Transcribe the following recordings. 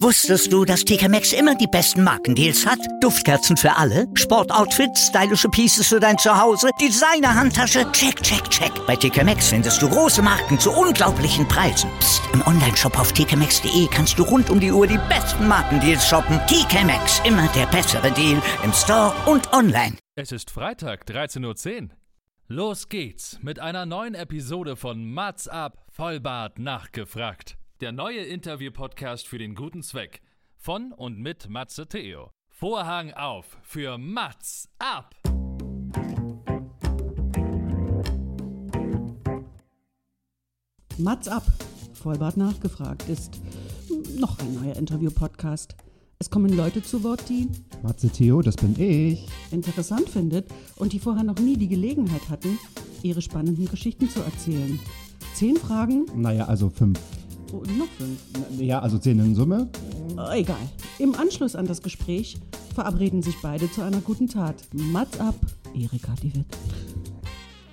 Wusstest du, dass TK Maxx immer die besten Markendeals hat? Duftkerzen für alle, Sportoutfits, stylische Pieces für dein Zuhause, Designer-Handtasche, check, check, check. Bei TK Maxx findest du große Marken zu unglaublichen Preisen. Psst. im Onlineshop auf tkmaxx.de kannst du rund um die Uhr die besten Markendeals shoppen. TK Maxx, immer der bessere Deal im Store und online. Es ist Freitag, 13.10 Uhr. Los geht's mit einer neuen Episode von Mats ab, Vollbart nachgefragt. Der neue Interview-Podcast für den guten Zweck. Von und mit Matze Theo. Vorhang auf für Mats ab! Mats ab, Vollbart nachgefragt, ist noch ein neuer Interview-Podcast. Es kommen Leute zu Wort, die Matze Theo, das bin ich. interessant findet und die vorher noch nie die Gelegenheit hatten, ihre spannenden Geschichten zu erzählen. Zehn Fragen, Naja, also fünf. Oh, noch fünf. Ja, also zehn in Summe. Oh, egal. Im Anschluss an das Gespräch verabreden sich beide zu einer guten Tat. Mats ab, Erika die Witt.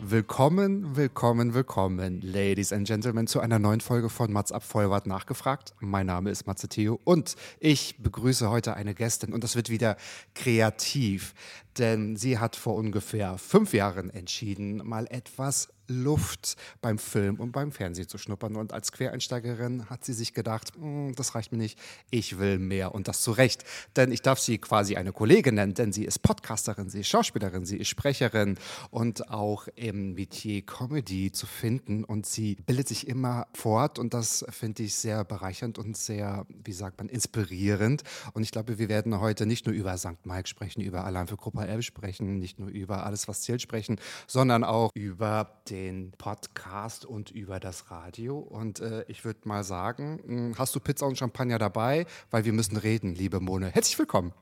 Willkommen, willkommen, willkommen, Ladies and Gentlemen, zu einer neuen Folge von Mats ab Vollbart nachgefragt. Mein Name ist Matze Theo und ich begrüße heute eine Gästin und das wird wieder kreativ, denn sie hat vor ungefähr fünf Jahren entschieden, mal etwas Luft beim Film und beim Fernsehen zu schnuppern. Und als Quereinsteigerin hat sie sich gedacht, "Mm, das reicht mir nicht, ich will mehr. Und das zu Recht. Denn ich darf sie quasi eine Kollegin nennen, denn sie ist Podcasterin, sie ist Schauspielerin, sie ist Sprecherin und auch im Metier Comedy zu finden. Und sie bildet sich immer fort und das finde ich sehr bereichernd und sehr, wie sagt man, inspirierend. Und ich glaube, wir werden heute nicht nur über St. Mike sprechen, über Alarm für Gruppe L sprechen, nicht nur über alles, was zählt sprechen, sondern auch über den Podcast und über das Radio. Und äh, ich würde mal sagen, mh, hast du Pizza und Champagner dabei? Weil wir müssen reden, liebe Mone. Herzlich willkommen.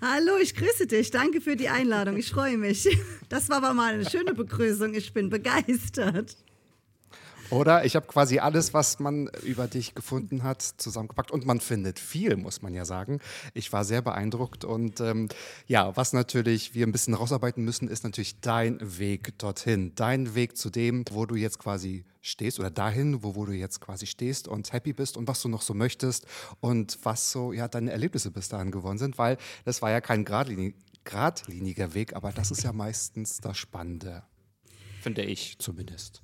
Hallo, ich grüße dich. Danke für die Einladung. Ich freue mich. Das war aber mal eine schöne Begrüßung. Ich bin begeistert. Oder? Ich habe quasi alles, was man über dich gefunden hat, zusammengepackt. Und man findet viel, muss man ja sagen. Ich war sehr beeindruckt. Und ähm, ja, was natürlich wir ein bisschen rausarbeiten müssen, ist natürlich dein Weg dorthin. Dein Weg zu dem, wo du jetzt quasi stehst oder dahin, wo, wo du jetzt quasi stehst und happy bist und was du noch so möchtest und was so, ja, deine Erlebnisse bis dahin geworden sind, weil das war ja kein geradlinig, geradliniger Weg, aber das ist ja meistens das Spannende. Finde ich zumindest.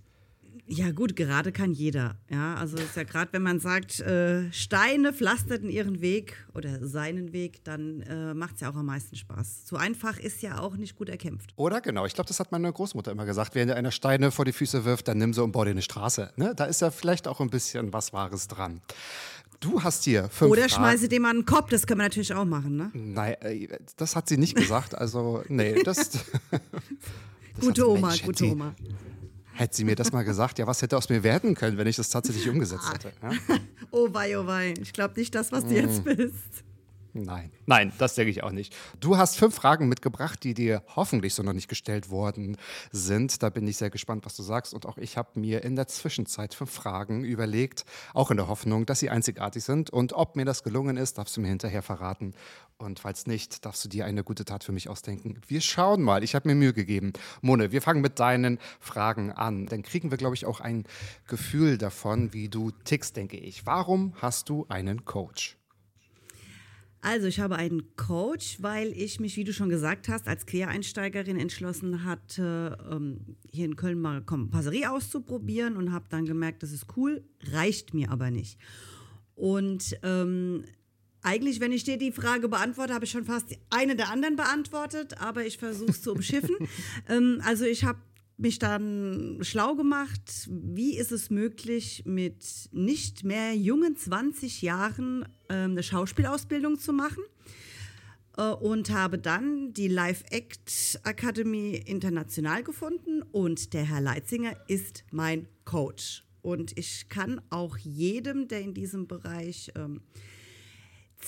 Ja gut, gerade kann jeder. Ja, also ist ja gerade, wenn man sagt, äh, Steine pflasterten ihren Weg oder seinen Weg, dann äh, macht es ja auch am meisten Spaß. So einfach ist ja auch nicht gut erkämpft. Oder genau, ich glaube, das hat meine Großmutter immer gesagt. Wenn dir einer Steine vor die Füße wirft, dann nimm sie und bau dir eine Straße. Ne? Da ist ja vielleicht auch ein bisschen was Wahres dran. Du hast hier fünf Oder Fragen. schmeiße dem an den Kopf, das können wir natürlich auch machen, ne? Nein, äh, das hat sie nicht gesagt. Also, nee, das. das Gute Oma, gute Oma. Hätte sie mir das mal gesagt, ja, was hätte aus mir werden können, wenn ich das tatsächlich umgesetzt hätte? Ja? Oh wei, oh wei. Ich glaube nicht das, was du jetzt bist. Nein, nein, das denke ich auch nicht. Du hast fünf Fragen mitgebracht, die dir hoffentlich so noch nicht gestellt worden sind. Da bin ich sehr gespannt, was du sagst. Und auch ich habe mir in der Zwischenzeit fünf Fragen überlegt, auch in der Hoffnung, dass sie einzigartig sind. Und ob mir das gelungen ist, darfst du mir hinterher verraten. Und falls nicht, darfst du dir eine gute Tat für mich ausdenken. Wir schauen mal. Ich habe mir Mühe gegeben. Mone, wir fangen mit deinen Fragen an. Dann kriegen wir, glaube ich, auch ein Gefühl davon, wie du tickst, denke ich. Warum hast du einen Coach? Also, ich habe einen Coach, weil ich mich, wie du schon gesagt hast, als Quereinsteigerin entschlossen hatte, ähm, hier in Köln mal Kompasserie auszuprobieren und habe dann gemerkt, das ist cool, reicht mir aber nicht. Und ähm, eigentlich, wenn ich dir die Frage beantworte, habe ich schon fast eine der anderen beantwortet, aber ich versuche es zu umschiffen. ähm, also, ich habe mich dann schlau gemacht, wie ist es möglich, mit nicht mehr jungen 20 Jahren ähm, eine Schauspielausbildung zu machen. Äh, und habe dann die Live Act Akademie international gefunden und der Herr Leitzinger ist mein Coach. Und ich kann auch jedem, der in diesem Bereich ähm,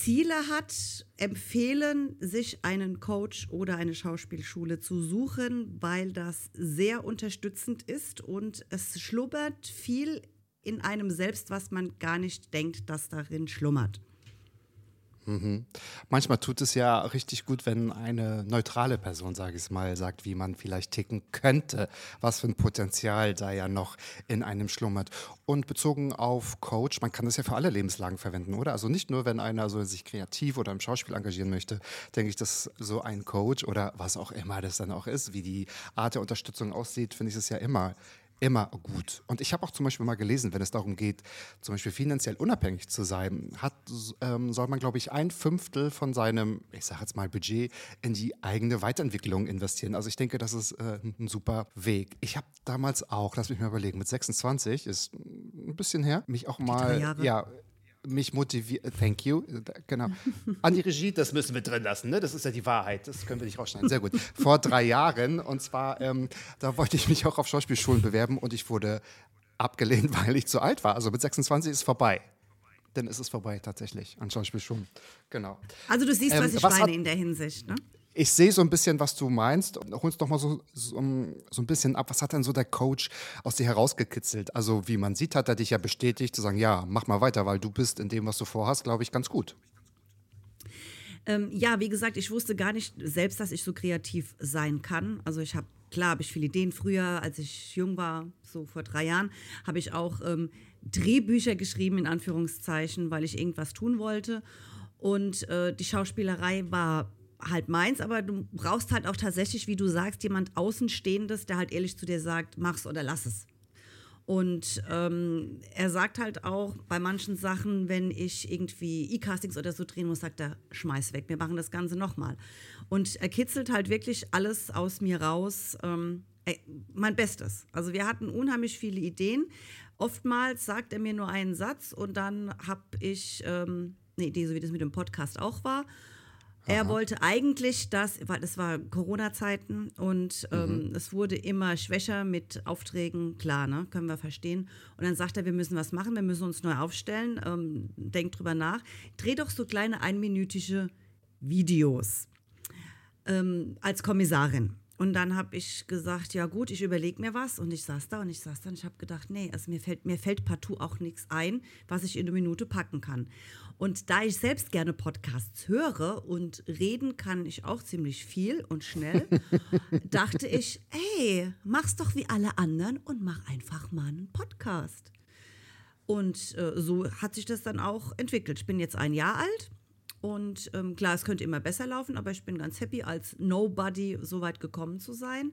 Ziele hat, empfehlen, sich einen Coach oder eine Schauspielschule zu suchen, weil das sehr unterstützend ist und es schlummert viel in einem selbst, was man gar nicht denkt, dass darin schlummert. Mhm. Manchmal tut es ja richtig gut, wenn eine neutrale Person, sage ich mal, sagt, wie man vielleicht ticken könnte, was für ein Potenzial da ja noch in einem schlummert. Und bezogen auf Coach, man kann das ja für alle Lebenslagen verwenden, oder? Also nicht nur, wenn einer so sich kreativ oder im Schauspiel engagieren möchte, denke ich, dass so ein Coach oder was auch immer das dann auch ist, wie die Art der Unterstützung aussieht, finde ich es ja immer immer gut. Und ich habe auch zum Beispiel mal gelesen, wenn es darum geht, zum Beispiel finanziell unabhängig zu sein, hat, ähm, soll man, glaube ich, ein Fünftel von seinem, ich sage jetzt mal, Budget in die eigene Weiterentwicklung investieren. Also ich denke, das ist äh, ein super Weg. Ich habe damals auch, lass mich mal überlegen, mit 26, ist ein bisschen her, mich auch mal, ja, mich motiviert. Thank you. Genau. An die Regie, das müssen wir drin lassen, ne? Das ist ja die Wahrheit. Das können wir nicht rausschneiden. Sehr gut. Vor drei Jahren. Und zwar, ähm, da wollte ich mich auch auf Schauspielschulen bewerben und ich wurde abgelehnt, weil ich zu alt war. Also mit 26 ist es vorbei. Dann ist es vorbei tatsächlich an Schauspielschulen. Genau. Also du siehst, was ähm, ich was meine in der Hinsicht, ne? Ich sehe so ein bisschen, was du meinst. Hol uns doch mal so, so, so, ein bisschen ab. Was hat denn so der Coach aus dir herausgekitzelt? Also, wie man sieht, hat er dich ja bestätigt, zu sagen: Ja, mach mal weiter, weil du bist in dem, was du vorhast, glaube ich, ganz gut. Ähm, ja, wie gesagt, ich wusste gar nicht selbst, dass ich so kreativ sein kann. Also, ich habe, klar, habe ich viele Ideen. Früher, als ich jung war, so vor drei Jahren, habe ich auch ähm, Drehbücher geschrieben, in Anführungszeichen, weil ich irgendwas tun wollte. Und äh, die Schauspielerei war halt meins, aber du brauchst halt auch tatsächlich, wie du sagst, jemand Außenstehendes, der halt ehrlich zu dir sagt, mach's oder lass es. Und ähm, er sagt halt auch bei manchen Sachen, wenn ich irgendwie E-Castings oder so drehen muss, sagt er, schmeiß weg, wir machen das Ganze nochmal. Und er kitzelt halt wirklich alles aus mir raus, ähm, mein Bestes. Also wir hatten unheimlich viele Ideen. Oftmals sagt er mir nur einen Satz und dann habe ich ähm, eine Idee, so wie das mit dem Podcast auch war. Er wollte eigentlich das, weil es war Corona-Zeiten und ähm, mhm. es wurde immer schwächer mit Aufträgen, klar, ne, können wir verstehen. Und dann sagt er, wir müssen was machen, wir müssen uns neu aufstellen, ähm, denkt drüber nach. Dreh doch so kleine einminütige Videos ähm, als Kommissarin. Und dann habe ich gesagt, ja gut, ich überlege mir was. Und ich saß da und ich saß da und ich habe gedacht, nee, also mir fällt, mir fällt partout auch nichts ein, was ich in eine Minute packen kann. Und da ich selbst gerne Podcasts höre und reden kann ich auch ziemlich viel und schnell, dachte ich, hey, mach's doch wie alle anderen und mach einfach mal einen Podcast. Und äh, so hat sich das dann auch entwickelt. Ich bin jetzt ein Jahr alt und ähm, klar, es könnte immer besser laufen, aber ich bin ganz happy, als Nobody so weit gekommen zu sein.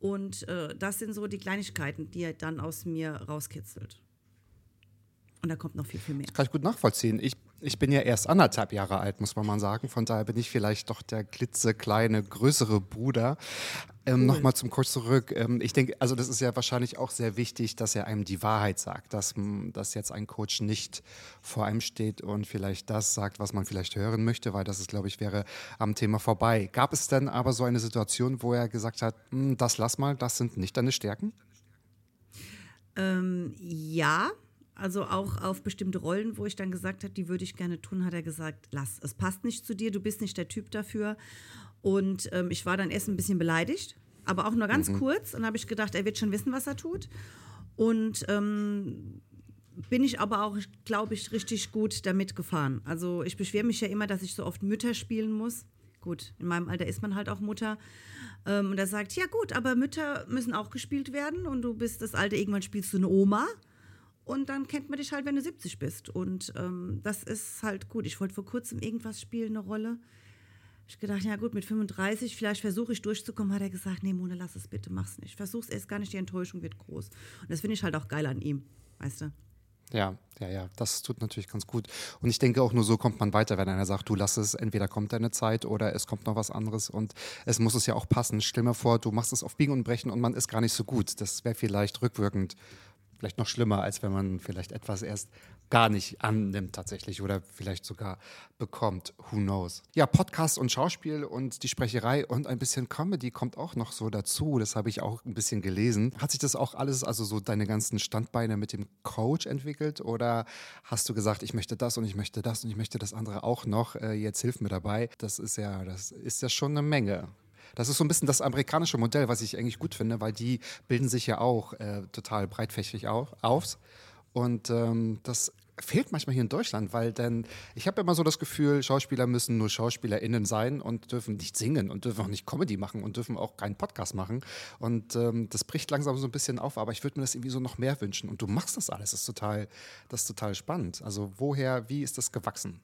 Und äh, das sind so die Kleinigkeiten, die er dann aus mir rauskitzelt. Und da kommt noch viel, viel mehr. Das kann ich gut nachvollziehen. Ich ich bin ja erst anderthalb Jahre alt, muss man mal sagen. Von daher bin ich vielleicht doch der klitzekleine, größere Bruder. Ähm, cool. Nochmal zum Kurs zurück. Ähm, ich denke, also das ist ja wahrscheinlich auch sehr wichtig, dass er einem die Wahrheit sagt, dass, dass jetzt ein Coach nicht vor einem steht und vielleicht das sagt, was man vielleicht hören möchte, weil das ist, glaube ich, wäre am Thema vorbei. Gab es denn aber so eine Situation, wo er gesagt hat, hm, das lass mal, das sind nicht deine Stärken? Ähm, ja, also auch auf bestimmte Rollen, wo ich dann gesagt habe, die würde ich gerne tun, hat er gesagt, lass, es passt nicht zu dir, du bist nicht der Typ dafür. Und ähm, ich war dann erst ein bisschen beleidigt, aber auch nur ganz mhm. kurz. Und habe ich gedacht, er wird schon wissen, was er tut. Und ähm, bin ich aber auch, glaube ich, richtig gut damit gefahren. Also ich beschwere mich ja immer, dass ich so oft Mütter spielen muss. Gut, in meinem Alter ist man halt auch Mutter. Ähm, und er sagt, ja gut, aber Mütter müssen auch gespielt werden und du bist das Alte, irgendwann spielst du eine Oma. Und dann kennt man dich halt, wenn du 70 bist. Und ähm, das ist halt gut. Ich wollte vor kurzem irgendwas spielen, eine Rolle. Ich gedacht, ja gut, mit 35, vielleicht versuche ich durchzukommen, hat er gesagt, nee, Mona, lass es bitte, mach's nicht. Versuch's erst gar nicht, die Enttäuschung wird groß. Und das finde ich halt auch geil an ihm, weißt du? Ja, ja, ja, das tut natürlich ganz gut. Und ich denke auch nur so kommt man weiter, wenn einer sagt, du lass es, entweder kommt deine Zeit oder es kommt noch was anderes und es muss es ja auch passen. Stell mir vor, du machst es auf Biegen und Brechen und man ist gar nicht so gut. Das wäre vielleicht rückwirkend vielleicht noch schlimmer, als wenn man vielleicht etwas erst gar nicht annimmt tatsächlich oder vielleicht sogar bekommt. Who knows? Ja, Podcast und Schauspiel und die Sprecherei und ein bisschen Comedy kommt auch noch so dazu. Das habe ich auch ein bisschen gelesen. Hat sich das auch alles, also so deine ganzen Standbeine mit dem Coach entwickelt oder hast du gesagt, ich möchte das und ich möchte das und ich möchte das andere auch noch? Äh, jetzt hilf mir dabei. Das ist ja, das ist ja schon eine Menge. Das ist so ein bisschen das amerikanische Modell, was ich eigentlich gut finde, weil die bilden sich ja auch äh, total breitfächig auf, auf. Und ähm, das fehlt manchmal hier in Deutschland, weil denn ich habe immer so das Gefühl, Schauspieler müssen nur SchauspielerInnen sein und dürfen nicht singen und dürfen auch nicht Comedy machen und dürfen auch keinen Podcast machen. Und ähm, das bricht langsam so ein bisschen auf, aber ich würde mir das irgendwie so noch mehr wünschen. Und du machst das alles, das ist total, das ist total spannend. Also woher, wie ist das gewachsen?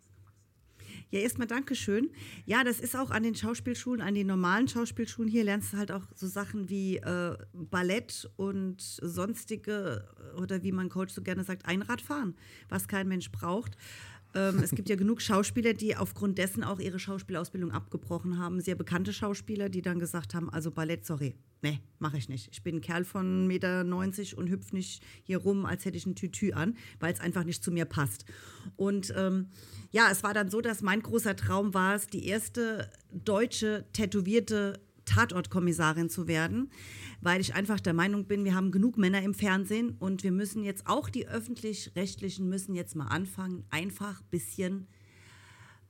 Ja, erstmal Dankeschön. Ja, das ist auch an den Schauspielschulen, an den normalen Schauspielschulen hier lernst du halt auch so Sachen wie äh, Ballett und sonstige, oder wie mein Coach so gerne sagt, Einradfahren, was kein Mensch braucht. Ähm, es gibt ja genug Schauspieler, die aufgrund dessen auch ihre Schauspielausbildung abgebrochen haben. Sehr bekannte Schauspieler, die dann gesagt haben, also Ballett, sorry, nee, mache ich nicht. Ich bin ein Kerl von 1,90 Meter und hüpfe nicht hier rum, als hätte ich ein Tütü an, weil es einfach nicht zu mir passt. Und ähm, ja, es war dann so, dass mein großer Traum war es, die erste deutsche tätowierte Tatortkommissarin zu werden, weil ich einfach der Meinung bin, wir haben genug Männer im Fernsehen und wir müssen jetzt auch die öffentlich-rechtlichen müssen jetzt mal anfangen, einfach ein bisschen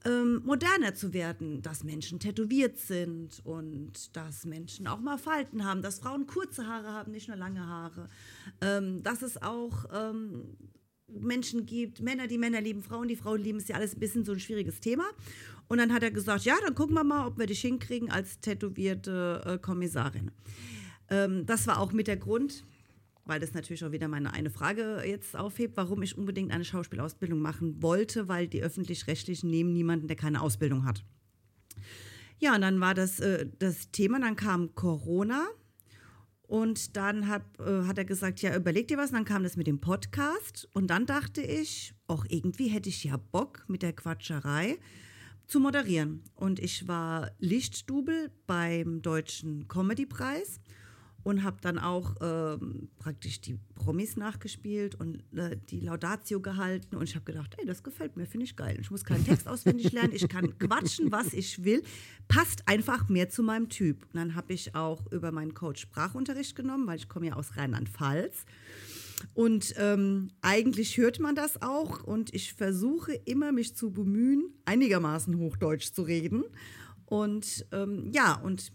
ähm, moderner zu werden, dass Menschen tätowiert sind und dass Menschen auch mal Falten haben, dass Frauen kurze Haare haben, nicht nur lange Haare, ähm, dass es auch ähm, Menschen gibt, Männer, die Männer lieben, Frauen, die Frauen lieben, ist ja alles ein bisschen so ein schwieriges Thema. Und dann hat er gesagt, ja, dann gucken wir mal, ob wir dich hinkriegen als tätowierte äh, Kommissarin. Ähm, das war auch mit der Grund, weil das natürlich auch wieder meine eine Frage jetzt aufhebt, warum ich unbedingt eine Schauspielausbildung machen wollte, weil die öffentlich-rechtlichen nehmen niemanden, der keine Ausbildung hat. Ja, und dann war das äh, das Thema, dann kam Corona und dann hat, äh, hat er gesagt, ja, überleg dir was. Und dann kam das mit dem Podcast. Und dann dachte ich, auch irgendwie hätte ich ja Bock mit der Quatscherei zu moderieren. Und ich war Lichtstubel beim Deutschen Comedypreis und habe dann auch ähm, praktisch die Promis nachgespielt und äh, die Laudatio gehalten und ich habe gedacht, ey, das gefällt mir, finde ich geil. Ich muss keinen Text auswendig lernen, ich kann quatschen, was ich will, passt einfach mehr zu meinem Typ. Und dann habe ich auch über meinen Coach Sprachunterricht genommen, weil ich komme ja aus Rheinland-Pfalz. Und ähm, eigentlich hört man das auch und ich versuche immer, mich zu bemühen, einigermaßen Hochdeutsch zu reden. Und ähm, ja, und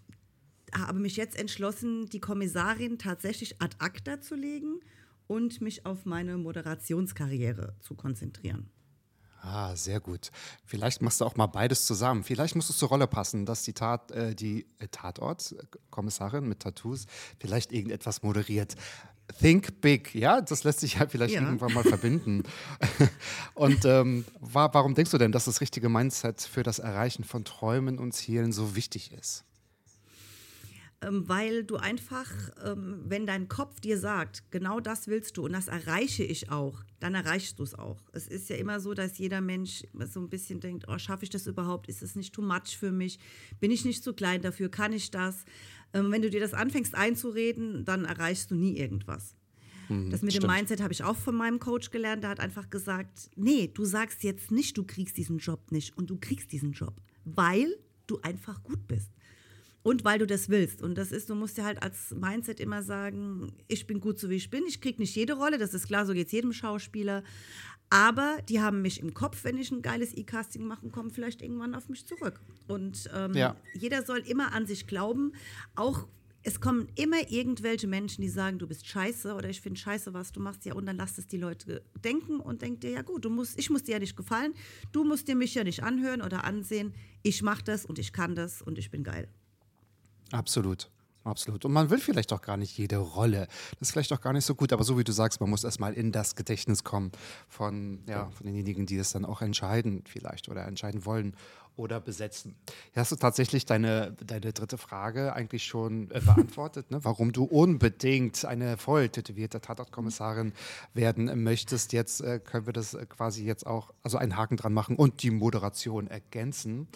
habe mich jetzt entschlossen, die Kommissarin tatsächlich ad acta zu legen und mich auf meine Moderationskarriere zu konzentrieren. Ah, sehr gut. Vielleicht machst du auch mal beides zusammen. Vielleicht muss es zur Rolle passen, dass die, Tat, äh, die äh, Tatort-Kommissarin mit Tattoos vielleicht irgendetwas moderiert. Think big, ja, das lässt sich ja vielleicht ja. irgendwann mal verbinden. Und ähm, war, warum denkst du denn, dass das richtige Mindset für das Erreichen von Träumen und Zielen so wichtig ist? Ähm, weil du einfach, ähm, wenn dein Kopf dir sagt, genau das willst du und das erreiche ich auch, dann erreichst du es auch. Es ist ja immer so, dass jeder Mensch so ein bisschen denkt, oh, schaffe ich das überhaupt? Ist es nicht too much für mich? Bin ich nicht zu klein dafür? Kann ich das? Ähm, wenn du dir das anfängst einzureden, dann erreichst du nie irgendwas. Mhm, das mit stimmt. dem Mindset habe ich auch von meinem Coach gelernt. Der hat einfach gesagt, nee, du sagst jetzt nicht, du kriegst diesen Job nicht und du kriegst diesen Job, weil du einfach gut bist und weil du das willst. Und das ist, du musst dir halt als Mindset immer sagen, ich bin gut so wie ich bin, ich kriege nicht jede Rolle, das ist klar, so geht es jedem Schauspieler. Aber die haben mich im Kopf, wenn ich ein geiles E-Casting mache, kommen vielleicht irgendwann auf mich zurück. Und ähm, ja. jeder soll immer an sich glauben, auch es kommen immer irgendwelche Menschen, die sagen, du bist scheiße oder ich finde scheiße, was du machst. Ja, und dann lass es die Leute denken und denk dir, ja gut, du musst, ich muss dir ja nicht gefallen, du musst dir mich ja nicht anhören oder ansehen. Ich mache das und ich kann das und ich bin geil. Absolut. Absolut. Und man will vielleicht auch gar nicht jede Rolle. Das ist vielleicht auch gar nicht so gut, aber so wie du sagst, man muss erstmal in das Gedächtnis kommen von, ja, von denjenigen, die es dann auch entscheiden, vielleicht oder entscheiden wollen oder besetzen. Hier hast du tatsächlich deine, deine dritte Frage eigentlich schon äh, beantwortet, ne? warum du unbedingt eine voll tätowierte Tatortkommissarin werden möchtest. Jetzt äh, können wir das quasi jetzt auch, also einen Haken dran machen und die Moderation ergänzen.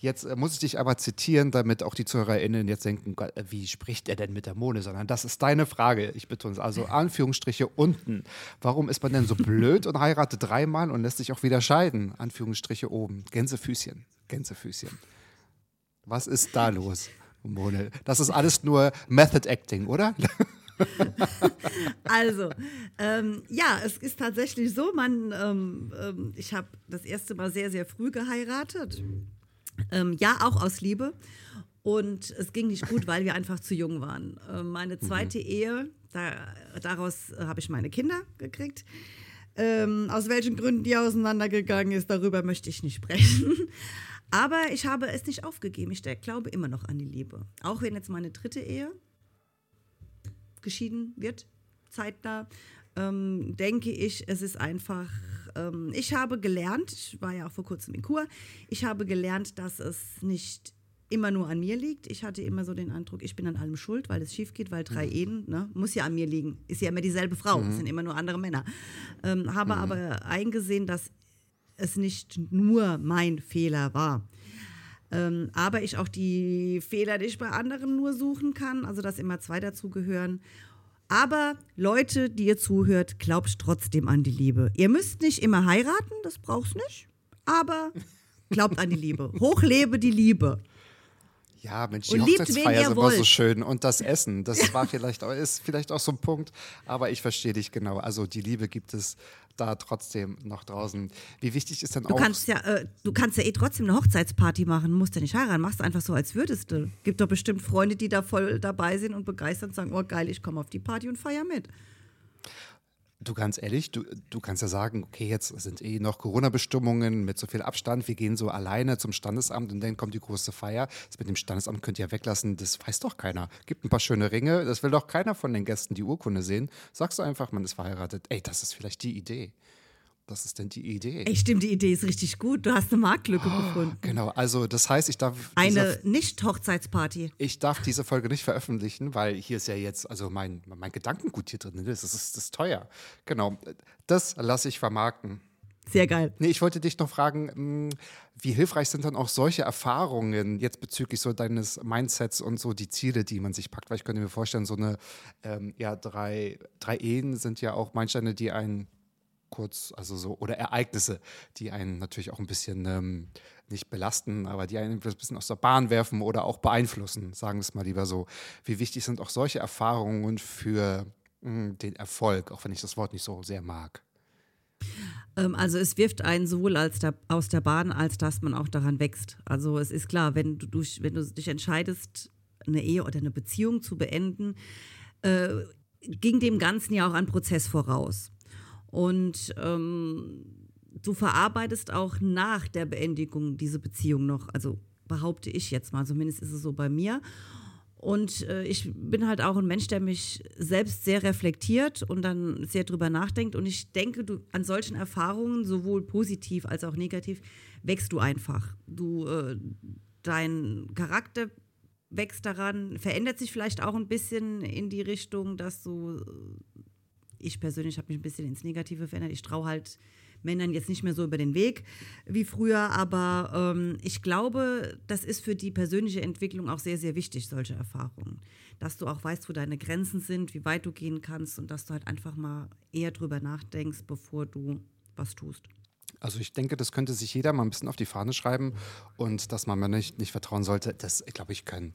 Jetzt äh, muss ich dich aber zitieren, damit auch die ZuhörerInnen jetzt denken, äh, wie spricht er denn mit der Mone? Sondern das ist deine Frage. Ich betone es. Also Anführungsstriche unten. Warum ist man denn so blöd und heiratet dreimal und lässt sich auch wieder scheiden? Anführungsstriche oben. Gänsefüßchen. Gänsefüßchen. Was ist da los, Mone? Das ist alles nur Method Acting, oder? also, ähm, ja, es ist tatsächlich so, man, ähm, ähm, ich habe das erste Mal sehr, sehr früh geheiratet. Ähm, ja, auch aus Liebe. Und es ging nicht gut, weil wir einfach zu jung waren. Äh, meine zweite mhm. Ehe, da, daraus äh, habe ich meine Kinder gekriegt. Ähm, aus welchen Gründen die auseinandergegangen ist, darüber möchte ich nicht sprechen. Aber ich habe es nicht aufgegeben. Ich glaube immer noch an die Liebe. Auch wenn jetzt meine dritte Ehe geschieden wird, zeitnah, ähm, denke ich, es ist einfach. Ähm, ich habe gelernt, ich war ja auch vor kurzem in Kur, ich habe gelernt, dass es nicht immer nur an mir liegt. Ich hatte immer so den Eindruck, ich bin an allem schuld, weil es schief geht, weil drei Ehen, ne, muss ja an mir liegen. Ist ja immer dieselbe Frau, es sind immer nur andere Männer. Ähm, habe aber eingesehen, dass es nicht nur mein Fehler war. Ähm, aber ich auch die Fehler, die ich bei anderen nur suchen kann, also dass immer zwei dazugehören. Aber Leute, die ihr zuhört, glaubt trotzdem an die Liebe. Ihr müsst nicht immer heiraten, das braucht's nicht. Aber glaubt an die Liebe. Hochlebe die Liebe. Ja, Mensch, die Und Hochzeitsfeier ist immer so schön. Und das Essen, das war vielleicht auch, ist vielleicht auch so ein Punkt. Aber ich verstehe dich genau. Also die Liebe gibt es da trotzdem noch draußen. Wie wichtig ist denn Du auch. kannst ja, äh, du kannst ja eh trotzdem eine Hochzeitsparty machen, musst ja nicht heiraten, machst einfach so, als würdest du. Gibt doch bestimmt Freunde, die da voll dabei sind und begeistert und sagen, oh geil, ich komme auf die Party und feier mit. Du ganz ehrlich, du, du kannst ja sagen, okay, jetzt sind eh noch Corona-Bestimmungen mit so viel Abstand, wir gehen so alleine zum Standesamt und dann kommt die große Feier. Das mit dem Standesamt könnt ihr ja weglassen, das weiß doch keiner. Gibt ein paar schöne Ringe, das will doch keiner von den Gästen die Urkunde sehen. Sagst du einfach, man ist verheiratet. Ey, das ist vielleicht die Idee. Das ist denn die Idee. Ey, stimmt, die Idee ist richtig gut. Du hast eine Marktlücke gefunden. Genau, also das heißt, ich darf Eine Nicht-Hochzeitsparty. ich darf diese Folge nicht veröffentlichen, weil hier ist ja jetzt, also mein, mein Gedankengut hier drin, ne? das ist, das ist teuer. Genau, das lasse ich vermarkten. Sehr geil. Nee, ich wollte dich noch fragen, mh, wie hilfreich sind dann auch solche Erfahrungen jetzt bezüglich so deines Mindsets und so die Ziele, die man sich packt? Weil ich könnte mir vorstellen, so eine, ähm, ja, drei, drei Ehen sind ja auch Meilensteine, die einen kurz, also so, oder Ereignisse, die einen natürlich auch ein bisschen ähm, nicht belasten, aber die einen ein bisschen aus der Bahn werfen oder auch beeinflussen, sagen wir es mal lieber so. Wie wichtig sind auch solche Erfahrungen für mh, den Erfolg, auch wenn ich das Wort nicht so sehr mag? Ähm, also es wirft einen sowohl der, aus der Bahn, als dass man auch daran wächst. Also es ist klar, wenn du, durch, wenn du dich entscheidest, eine Ehe oder eine Beziehung zu beenden, äh, ging dem Ganzen ja auch ein Prozess voraus. Und ähm, du verarbeitest auch nach der Beendigung diese Beziehung noch, also behaupte ich jetzt mal, zumindest ist es so bei mir. Und äh, ich bin halt auch ein Mensch, der mich selbst sehr reflektiert und dann sehr drüber nachdenkt. Und ich denke, du an solchen Erfahrungen, sowohl positiv als auch negativ, wächst du einfach. Du, äh, dein Charakter wächst daran, verändert sich vielleicht auch ein bisschen in die Richtung, dass du, ich persönlich habe mich ein bisschen ins Negative verändert. Ich traue halt Männern jetzt nicht mehr so über den Weg wie früher, aber ähm, ich glaube, das ist für die persönliche Entwicklung auch sehr, sehr wichtig, solche Erfahrungen. Dass du auch weißt, wo deine Grenzen sind, wie weit du gehen kannst und dass du halt einfach mal eher drüber nachdenkst, bevor du was tust. Also ich denke, das könnte sich jeder mal ein bisschen auf die Fahne schreiben und dass man mir nicht, nicht vertrauen sollte, das, glaube ich, können,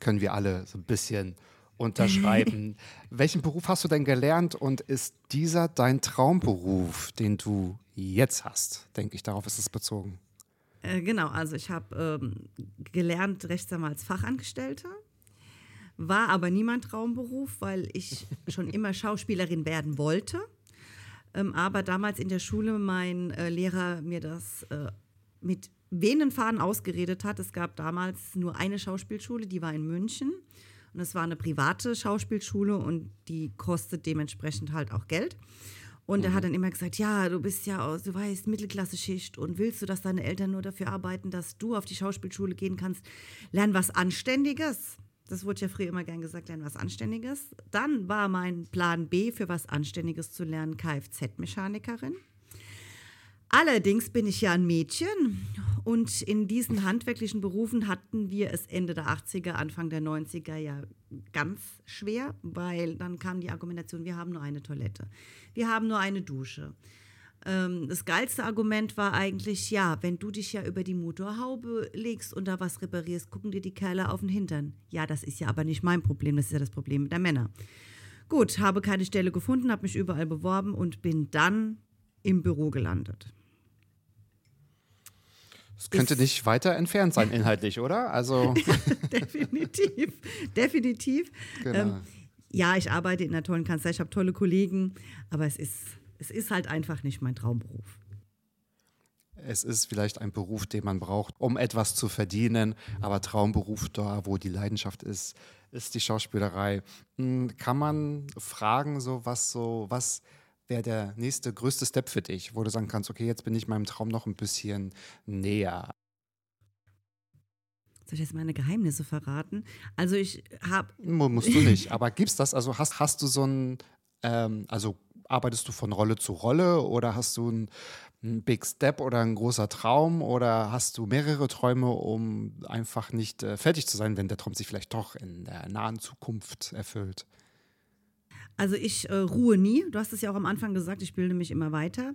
können wir alle so ein bisschen unterschreiben. Welchen Beruf hast du denn gelernt und ist dieser dein Traumberuf, den du jetzt hast? Denke ich, darauf ist es bezogen. Äh, genau, also ich habe ähm, gelernt Rechtsanwalt als Fachangestellte, war aber nie mein Traumberuf, weil ich schon immer Schauspielerin werden wollte. Ähm, aber damals in der Schule mein äh, Lehrer mir das äh, mit wehenden Fahnen ausgeredet hat. Es gab damals nur eine Schauspielschule, die war in München. Und es war eine private Schauspielschule und die kostet dementsprechend halt auch Geld. Und er hat dann immer gesagt, ja, du bist ja aus, du weißt, Mittelklasse-Schicht und willst du, dass deine Eltern nur dafür arbeiten, dass du auf die Schauspielschule gehen kannst, lern was Anständiges. Das wurde ja früher immer gern gesagt, lern was Anständiges. Dann war mein Plan B für was Anständiges zu lernen, Kfz-Mechanikerin. Allerdings bin ich ja ein Mädchen und in diesen handwerklichen Berufen hatten wir es Ende der 80er, Anfang der 90er ja ganz schwer, weil dann kam die Argumentation, wir haben nur eine Toilette, wir haben nur eine Dusche. Ähm, das geilste Argument war eigentlich, ja, wenn du dich ja über die Motorhaube legst und da was reparierst, gucken dir die Kerle auf den Hintern. Ja, das ist ja aber nicht mein Problem, das ist ja das Problem der Männer. Gut, habe keine Stelle gefunden, habe mich überall beworben und bin dann im Büro gelandet. Es könnte nicht weiter entfernt sein inhaltlich, oder? Also definitiv, definitiv. Genau. Ähm, ja, ich arbeite in einer tollen Kanzlei, ich habe tolle Kollegen, aber es ist es ist halt einfach nicht mein Traumberuf. Es ist vielleicht ein Beruf, den man braucht, um etwas zu verdienen, aber Traumberuf da, wo die Leidenschaft ist, ist die Schauspielerei. Hm, kann man fragen, so was so, was wäre der nächste größte Step für dich, wo du sagen kannst, okay, jetzt bin ich meinem Traum noch ein bisschen näher. Soll ich jetzt meine Geheimnisse verraten? Also ich habe. Musst du nicht, aber gibt's das? Also hast, hast du so ein, ähm, also arbeitest du von Rolle zu Rolle oder hast du ein, ein, Big Step oder ein großer Traum oder hast du mehrere Träume, um einfach nicht äh, fertig zu sein, wenn der Traum sich vielleicht doch in der nahen Zukunft erfüllt? Also ich äh, ruhe nie. Du hast es ja auch am Anfang gesagt, ich bilde mich immer weiter.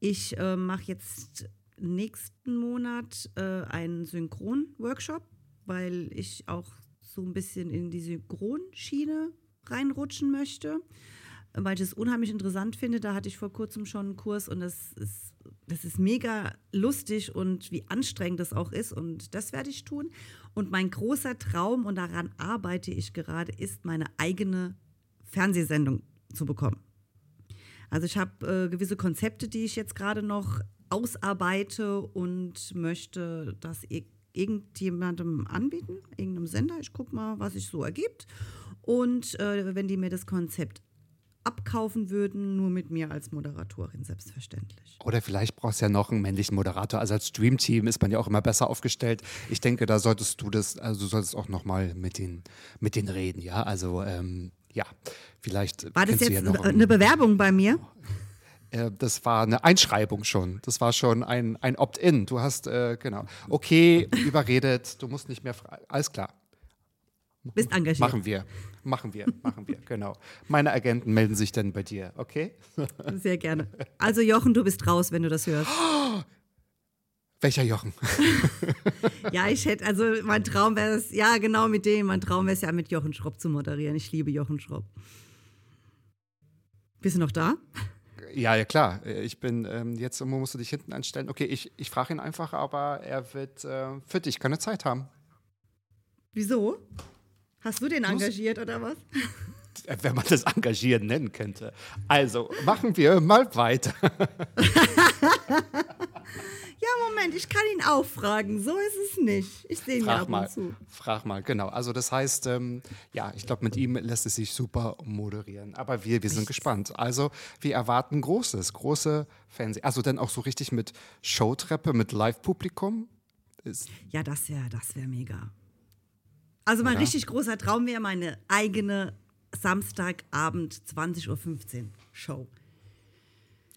Ich äh, mache jetzt nächsten Monat äh, einen Synchron-Workshop, weil ich auch so ein bisschen in die Synchronschiene reinrutschen möchte weil ich es unheimlich interessant finde. Da hatte ich vor kurzem schon einen Kurs und das ist, das ist mega lustig und wie anstrengend das auch ist. Und das werde ich tun. Und mein großer Traum, und daran arbeite ich gerade, ist, meine eigene Fernsehsendung zu bekommen. Also ich habe äh, gewisse Konzepte, die ich jetzt gerade noch ausarbeite und möchte das irgendjemandem anbieten, irgendeinem Sender. Ich gucke mal, was sich so ergibt. Und äh, wenn die mir das Konzept abkaufen würden, nur mit mir als Moderatorin, selbstverständlich. Oder vielleicht brauchst du ja noch einen männlichen Moderator. Also als Stream-Team ist man ja auch immer besser aufgestellt. Ich denke, da solltest du das, also du solltest auch nochmal mit den, mit denen reden, ja. Also ähm, ja, vielleicht. War das jetzt ja eine Bewerbung bei mir? Äh, das war eine Einschreibung schon. Das war schon ein, ein Opt-in. Du hast, äh, genau. Okay, überredet, du musst nicht mehr frei. Alles klar. Bist engagiert. Machen wir, machen wir, machen wir, genau. Meine Agenten melden sich dann bei dir, okay? Sehr gerne. Also Jochen, du bist raus, wenn du das hörst. Welcher Jochen? ja, ich hätte, also mein Traum wäre es, ja genau mit dem, mein Traum wäre es ja mit Jochen Schropp zu moderieren. Ich liebe Jochen Schropp. Bist du noch da? Ja, ja, klar. Ich bin, ähm, jetzt musst du dich hinten anstellen. Okay, ich, ich frage ihn einfach, aber er wird äh, für dich keine Zeit haben. Wieso? Hast du den engagiert oder was? Wenn man das engagieren nennen könnte. Also, machen wir mal weiter. ja, Moment, ich kann ihn auch fragen. So ist es nicht. Ich sehe ihn ja ab mal, und zu. Frag mal, genau. Also, das heißt, ähm, ja, ich glaube, mit ihm lässt es sich super moderieren. Aber wir, wir sind Nichts. gespannt. Also, wir erwarten Großes, große Fernsehen. Also, dann auch so richtig mit Showtreppe, mit Live-Publikum? Ja, das wäre das wär mega. Also mein Oder? richtig großer Traum wäre meine eigene Samstagabend 20.15 Uhr Show.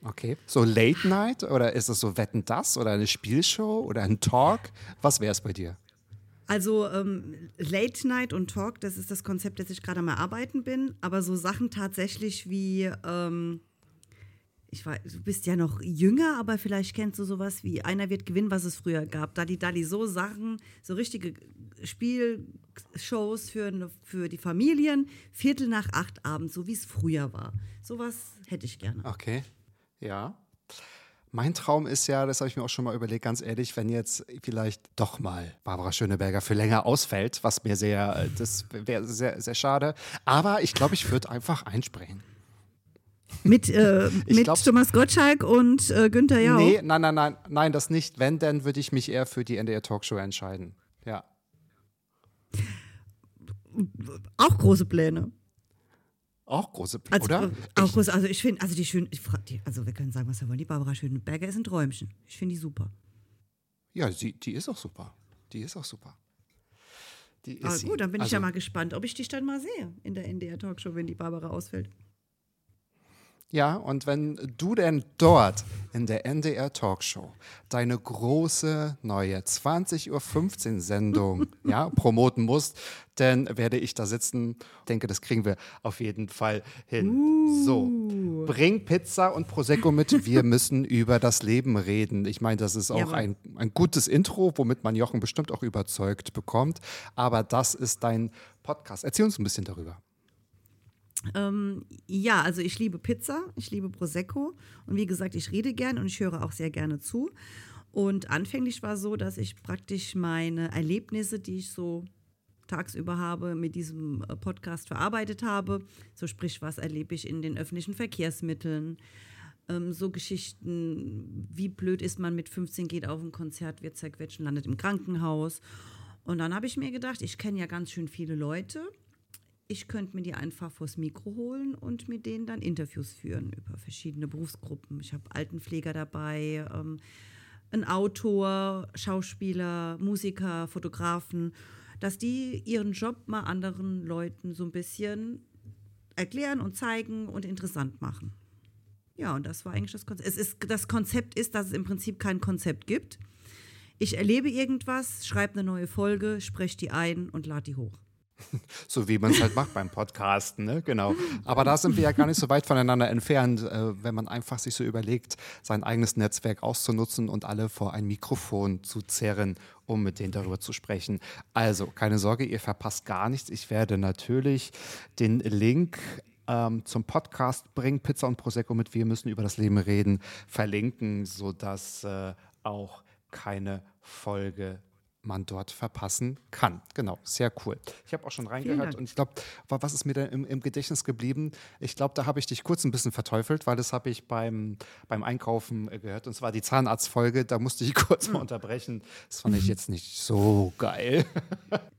Okay. So Late Night oder ist es so Wetten das oder eine Spielshow oder ein Talk? Was wäre es bei dir? Also ähm, Late Night und Talk, das ist das Konzept, das ich gerade am Erarbeiten bin. Aber so Sachen tatsächlich wie ähm, ich weiß, du bist ja noch jünger, aber vielleicht kennst du sowas wie Einer wird gewinnen, was es früher gab. Dali Dali, so Sachen, so richtige Spielshows für, für die Familien, Viertel nach acht abends, so wie es früher war. Sowas hätte ich gerne. Okay, ja. Mein Traum ist ja, das habe ich mir auch schon mal überlegt, ganz ehrlich, wenn jetzt vielleicht doch mal Barbara Schöneberger für länger ausfällt, was mir sehr, das wäre sehr, sehr schade. Aber ich glaube, ich würde einfach einspringen. Mit, äh, mit glaub, Thomas Gottschalk und äh, Günther Jauch? Nee, nein, nein, nein, nein, das nicht. Wenn, dann würde ich mich eher für die NDR Talkshow entscheiden. Ja. Auch große Pläne. Auch große also, oder? Äh, auch große, also ich finde, also die schön, die, also wir können sagen, was wir wollen, die Barbara Schöneberger ist ein Träumchen. Ich finde die super. Ja, die, die ist auch super. Die ist auch super. Die ist Aber gut, dann bin also, ich ja also mal gespannt, ob ich dich dann mal sehe in der NDR Talkshow, wenn die Barbara ausfällt. Ja, und wenn du denn dort in der NDR Talkshow deine große neue 20.15 Uhr Sendung ja, promoten musst, dann werde ich da sitzen. Denke, das kriegen wir auf jeden Fall hin. Uh. So, bring Pizza und Prosecco mit. Wir müssen über das Leben reden. Ich meine, das ist auch ein, ein gutes Intro, womit man Jochen bestimmt auch überzeugt bekommt. Aber das ist dein Podcast. Erzähl uns ein bisschen darüber. Ähm, ja, also ich liebe Pizza, ich liebe Prosecco und wie gesagt, ich rede gern und ich höre auch sehr gerne zu. Und anfänglich war so, dass ich praktisch meine Erlebnisse, die ich so tagsüber habe, mit diesem äh, Podcast verarbeitet habe. So sprich, was erlebe ich in den öffentlichen Verkehrsmitteln, Ähm, so Geschichten, wie blöd ist man mit 15, geht auf ein Konzert, wird zerquetscht und landet im Krankenhaus. Und dann habe ich mir gedacht, ich kenne ja ganz schön viele Leute. Ich könnte mir die einfach vors Mikro holen und mit denen dann Interviews führen über verschiedene Berufsgruppen. Ich habe Altenpfleger dabei, ähm, ein Autor, Schauspieler, Musiker, Fotografen, dass die ihren Job mal anderen Leuten so ein bisschen erklären und zeigen und interessant machen. Ja, und das war eigentlich das Konzept. Es ist, das Konzept ist, dass es im Prinzip kein Konzept gibt. Ich erlebe irgendwas, schreibe eine neue Folge, spreche die ein und lade die hoch. So wie man es halt macht beim Podcasten, ne? Genau. Aber da sind wir ja gar nicht so weit voneinander entfernt, äh, wenn man einfach sich so überlegt, sein eigenes Netzwerk auszunutzen und alle vor ein Mikrofon zu zerren, um mit denen darüber zu sprechen. Also, keine Sorge, ihr verpasst gar nichts. Ich werde natürlich den Link ähm, zum Podcast Bring Pizza und Prosecco mit Wir müssen über das Leben reden verlinken, sodass äh, auch keine Folge man dort verpassen kann. Genau, sehr cool. Ich habe auch schon reingehört und ich glaube, was ist mir denn im, im Gedächtnis geblieben? Ich glaube, da habe ich dich kurz ein bisschen verteufelt, weil das habe ich beim, beim Einkaufen äh, gehört und zwar die Zahnarztfolge, da musste ich kurz mal unterbrechen. Das fand ich jetzt nicht so geil.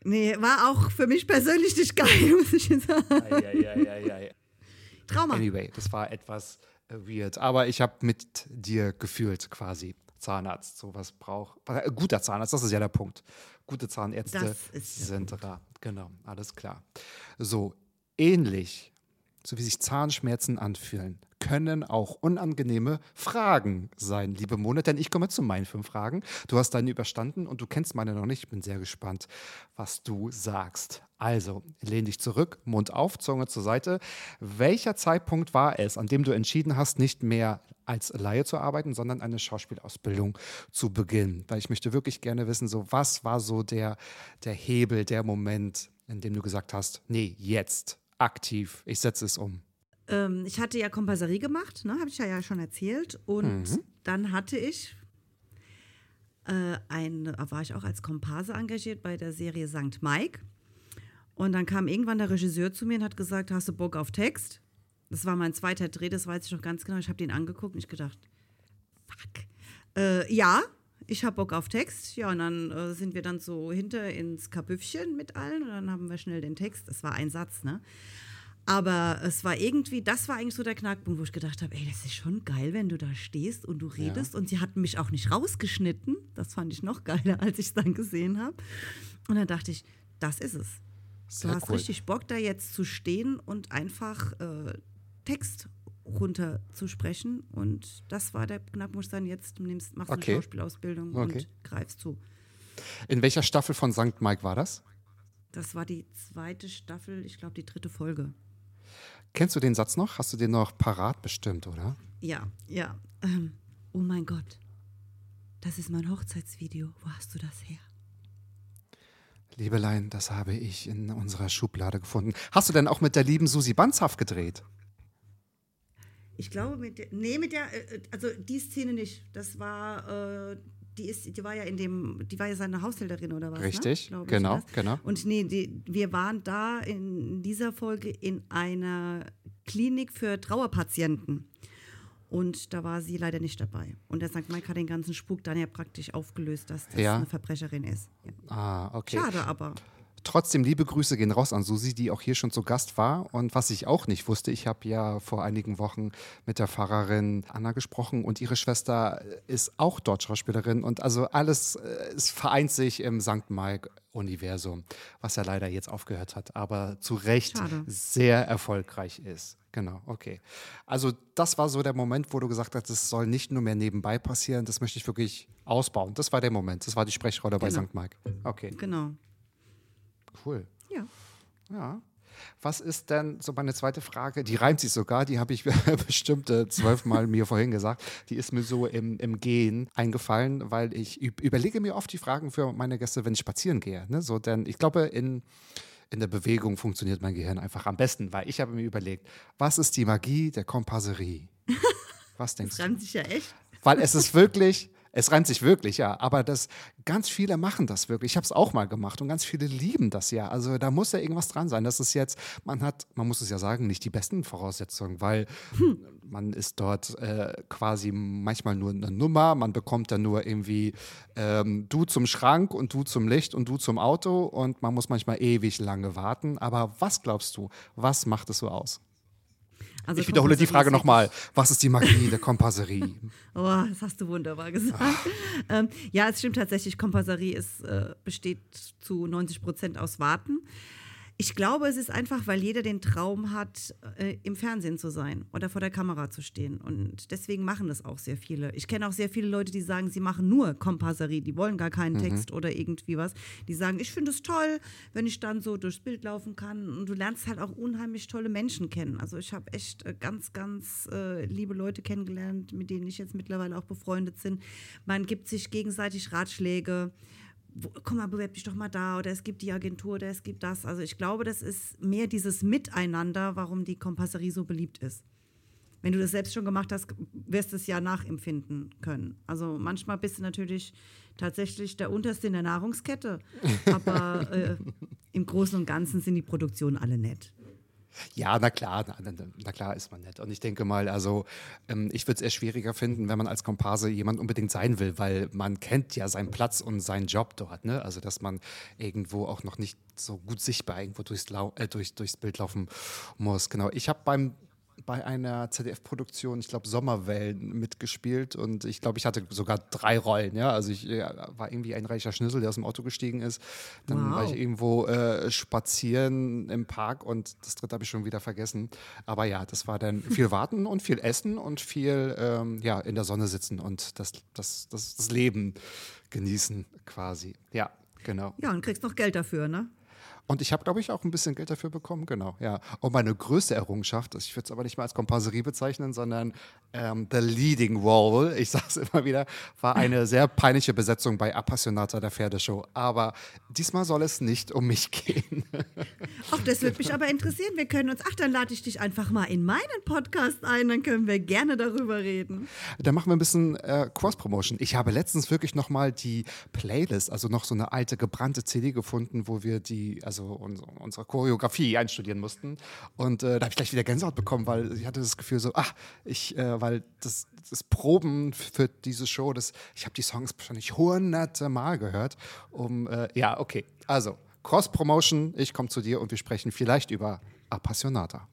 Nee, war auch für mich persönlich nicht geil, muss ich sagen. Ei, ei, ei, ei, ei. Trauma. Anyway, das war etwas äh, weird, aber ich habe mit dir gefühlt quasi. Zahnarzt sowas braucht. Äh, Guter Zahnarzt, das ist ja der Punkt. Gute Zahnärzte sind rar. Genau, alles klar. So, ähnlich, so wie sich Zahnschmerzen anfühlen, können auch unangenehme Fragen sein, liebe Mona. Denn ich komme zu meinen fünf Fragen. Du hast deine überstanden und du kennst meine noch nicht. Ich bin sehr gespannt, was du sagst. Also, lehn dich zurück, Mund auf, Zunge zur Seite. Welcher Zeitpunkt war es, an dem du entschieden hast, nicht mehr als Laie zu arbeiten, sondern eine Schauspielausbildung zu beginnen? Weil ich möchte wirklich gerne wissen, so was war so der, der Hebel, der Moment, in dem du gesagt hast, nee, jetzt, aktiv, ich setze es um. Ähm, ich hatte ja Kompasserie gemacht, ne, habe ich ja, ja schon erzählt. Und Mhm. dann hatte ich äh, ein, war ich auch als Komparse engagiert bei der Serie St. Mike. Und dann kam irgendwann der Regisseur zu mir und hat gesagt, hast du Bock auf Text? Das war mein zweiter Dreh, das weiß ich noch ganz genau. Ich habe den angeguckt und ich gedacht, fuck. Äh, ja, ich habe Bock auf Text. Ja, und dann äh, sind wir dann so hinter ins Kabüffchen mit allen und dann haben wir schnell den Text. Das war ein Satz, ne? Aber es war irgendwie, das war eigentlich so der Knackpunkt, wo ich gedacht habe, ey, das ist schon geil, wenn du da stehst und du redest. Und sie hatten mich auch nicht rausgeschnitten. Das fand ich noch geiler, als ich es dann gesehen habe. Und dann dachte ich, das ist es. Sehr du hast cool. richtig Bock, da jetzt zu stehen und einfach äh, Text runterzusprechen. Und das war der Knackpunkt, dann jetzt nimmst, machst Okay. eine Schauspielausbildung Okay. und greifst zu. In welcher Staffel von St. Mike war das? Das war die zweite Staffel, ich glaube die dritte Folge. Kennst du den Satz noch? Hast du den noch parat bestimmt, oder? Ja, ja. Ähm, oh mein Gott. Das ist mein Hochzeitsvideo. Wo hast du das her? Liebelein, das habe ich in unserer Schublade gefunden. Hast du denn auch mit der lieben Susi Banzhaft gedreht? Ich glaube mit der, nee, mit der, äh, also die Szene nicht. Das war, äh, die ist, die war ja in dem, die war ja seine Haushälterin oder was? Richtig, ne? Genau, genau. Und nee, die, wir waren da in dieser Folge in einer Klinik für Trauerpatienten. Und da war sie leider nicht dabei. Und der St. Mike hat den ganzen Spuk dann ja praktisch aufgelöst, dass das Ja. eine Verbrecherin ist. Ja. Ah, okay. Schade aber. Trotzdem liebe Grüße gehen raus an Susi, die auch hier schon zu Gast war. Und was ich auch nicht wusste, ich habe ja vor einigen Wochen mit der Pfarrerin Anna gesprochen und ihre Schwester ist auch dort Schauspielerin. Und also alles, äh, es vereint sich im St. Mike-Universum, was ja leider jetzt aufgehört hat, aber zu Recht Schade. sehr erfolgreich ist. Genau, okay. Also das war so der Moment, wo du gesagt hast, das soll nicht nur mehr nebenbei passieren, das möchte ich wirklich ausbauen. Das war der Moment, das war die Sprechrolle bei Genau. St. Mike. Okay, Genau. Cool. Ja. Ja. Was ist denn so meine zweite Frage? Die reimt sich sogar, die habe ich bestimmt äh, zwölfmal mir vorhin gesagt. Die ist mir so im, im Gehen eingefallen, weil ich üb überlege mir oft die Fragen für meine Gäste, wenn ich spazieren gehe. Ne? So, denn ich glaube, in, in der Bewegung funktioniert mein Gehirn einfach am besten, weil ich habe mir überlegt, was ist die Magie der Kompasserie? Was denkst Das du? reimt sich ja echt. Weil es ist wirklich, Es reimt sich wirklich, ja. Aber das, ganz viele machen das wirklich. Ich habe es auch mal gemacht und ganz viele lieben das ja. Also da muss ja irgendwas dran sein. Das ist jetzt, man hat, man muss es ja sagen, nicht die besten Voraussetzungen, weil hm. man ist dort äh, quasi manchmal nur eine Nummer. Man bekommt dann nur irgendwie ähm, du zum Schrank und du zum Licht und du zum Auto und man muss manchmal ewig lange warten. Aber was glaubst du, was macht es so aus? Also ich wiederhole die Frage nochmal. Was ist die Magie der Kompasserie? oh, das hast du wunderbar gesagt. Ähm, ja, es stimmt tatsächlich, Kompasserie ist, äh, besteht zu 90 Prozent aus Warten. Ich glaube, es ist einfach, weil jeder den Traum hat, äh, im Fernsehen zu sein oder vor der Kamera zu stehen. Und deswegen machen das auch sehr viele. Ich kenne auch sehr viele Leute, die sagen, sie machen nur Kompasserie, die wollen gar keinen mhm. Text oder irgendwie was. Die sagen, ich finde es toll, wenn ich dann so durchs Bild laufen kann. Und du lernst halt auch unheimlich tolle Menschen kennen. Also ich habe echt äh, ganz, ganz äh, liebe Leute kennengelernt, mit denen ich jetzt mittlerweile auch befreundet bin. Man gibt sich gegenseitig Ratschläge wo, komm mal, bewerb dich doch mal da oder es gibt die Agentur oder es gibt das. Also ich glaube, das ist mehr dieses Miteinander, warum die Kompasserie so beliebt ist. Wenn du das selbst schon gemacht hast, wirst du es ja nachempfinden können. Also manchmal bist du natürlich tatsächlich der Unterste in der Nahrungskette, aber äh, im Großen und Ganzen sind die Produktionen alle nett. Ja, na klar, na, na, klar ist man nett. Und ich denke mal, also ähm, ich würde es eher schwieriger finden, wenn man als Komparse jemand unbedingt sein will, weil man kennt ja seinen Platz und seinen Job dort. Ne? Also dass man irgendwo auch noch nicht so gut sichtbar irgendwo durchs, Lau äh, durch, durchs Bild laufen muss. Genau. Ich habe beim bei einer ZDF-Produktion, ich glaube Sommerwellen, mitgespielt und ich glaube, ich hatte sogar drei Rollen. Ja, also ich äh, war irgendwie ein reicher Schnüssel, der aus dem Auto gestiegen ist. Dann wow. war ich irgendwo äh, spazieren im Park und das dritte habe ich schon wieder vergessen. Aber ja, das war dann viel Warten und viel Essen und viel ähm, ja in der Sonne sitzen und das, das, das, das Leben genießen quasi. Ja, genau. Ja, und kriegst noch Geld dafür, ne? Und ich habe, glaube ich, auch ein bisschen Geld dafür bekommen, genau, ja. Und meine größte Errungenschaft, ich würde es aber nicht mal als Komparserie bezeichnen, sondern ähm, The Leading Role, ich sage es immer wieder, war eine sehr peinliche Besetzung bei Appassionata der Pferdeshow. Aber diesmal soll es nicht um mich gehen. Ach, das würde mich aber interessieren. Wir können uns, ach, dann lade ich dich einfach mal in meinen Podcast ein, dann können wir gerne darüber reden. Da machen wir ein bisschen äh, Cross-Promotion. Ich habe letztens wirklich nochmal die Playlist, also noch so eine alte gebrannte CD gefunden, wo wir die, also also unsere, unsere Choreografie einstudieren mussten. Und äh, da habe ich gleich wieder Gänsehaut bekommen, weil ich hatte das Gefühl so, ach, ich, äh, weil das, das Proben für diese Show, das, ich habe die Songs wahrscheinlich hunderte Mal gehört. Um, äh, ja, okay. Also, Cross-Promotion, ich komme zu dir und wir sprechen vielleicht über Appassionata.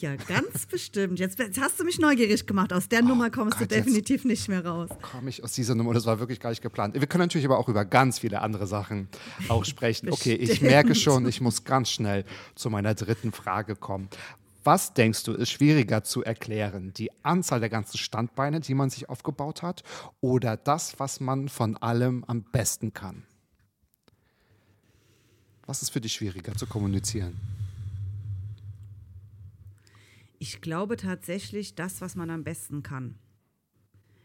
Ja, ganz bestimmt. Jetzt, jetzt, hast du mich neugierig gemacht. Aus der oh Nummer kommst Gott, du definitiv nicht mehr raus. Komme ich aus dieser Nummer? Das war wirklich gar nicht geplant. Wir können natürlich aber auch über ganz viele andere Sachen auch sprechen. okay, ich merke schon, ich muss ganz schnell zu meiner dritten Frage kommen. Was denkst du, ist schwieriger zu erklären? Die Anzahl der ganzen Standbeine, die man sich aufgebaut hat, oder das, was man von allem am besten kann? Was ist für dich schwieriger zu kommunizieren? Ich glaube tatsächlich das, was man am besten kann.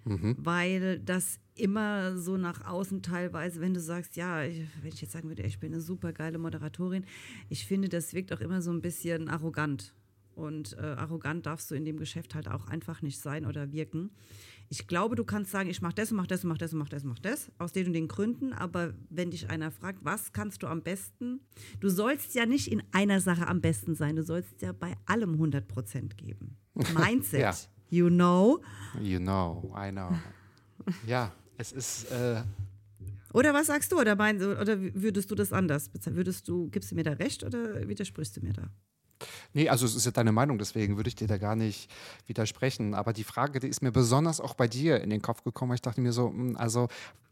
Mhm. Weil das immer so nach außen teilweise, wenn du sagst, ja, ich, wenn ich jetzt sagen würde, ich bin eine super geile Moderatorin, ich finde, das wirkt auch immer so ein bisschen arrogant. Und äh, arrogant darfst du in dem Geschäft halt auch einfach nicht sein oder wirken. Ich glaube, du kannst sagen, ich mache das und mach das und mach das und mach das und mach das, aus den und den Gründen. Aber wenn dich einer fragt, was kannst du am besten, du sollst ja nicht in einer Sache am besten sein, du sollst ja bei allem 100 Prozent geben. Mindset, ja. you know. You know, I know. ja, es ist. Äh oder was sagst du? Oder, mein, oder würdest du das anders bezahlen? Würdest du, gibst du mir da recht oder widersprichst du mir da? Nee, also es ist ja deine Meinung, deswegen würde ich dir da gar nicht widersprechen. Aber die Frage, die ist mir besonders auch bei dir in den Kopf gekommen. Ich dachte mir so, hm, also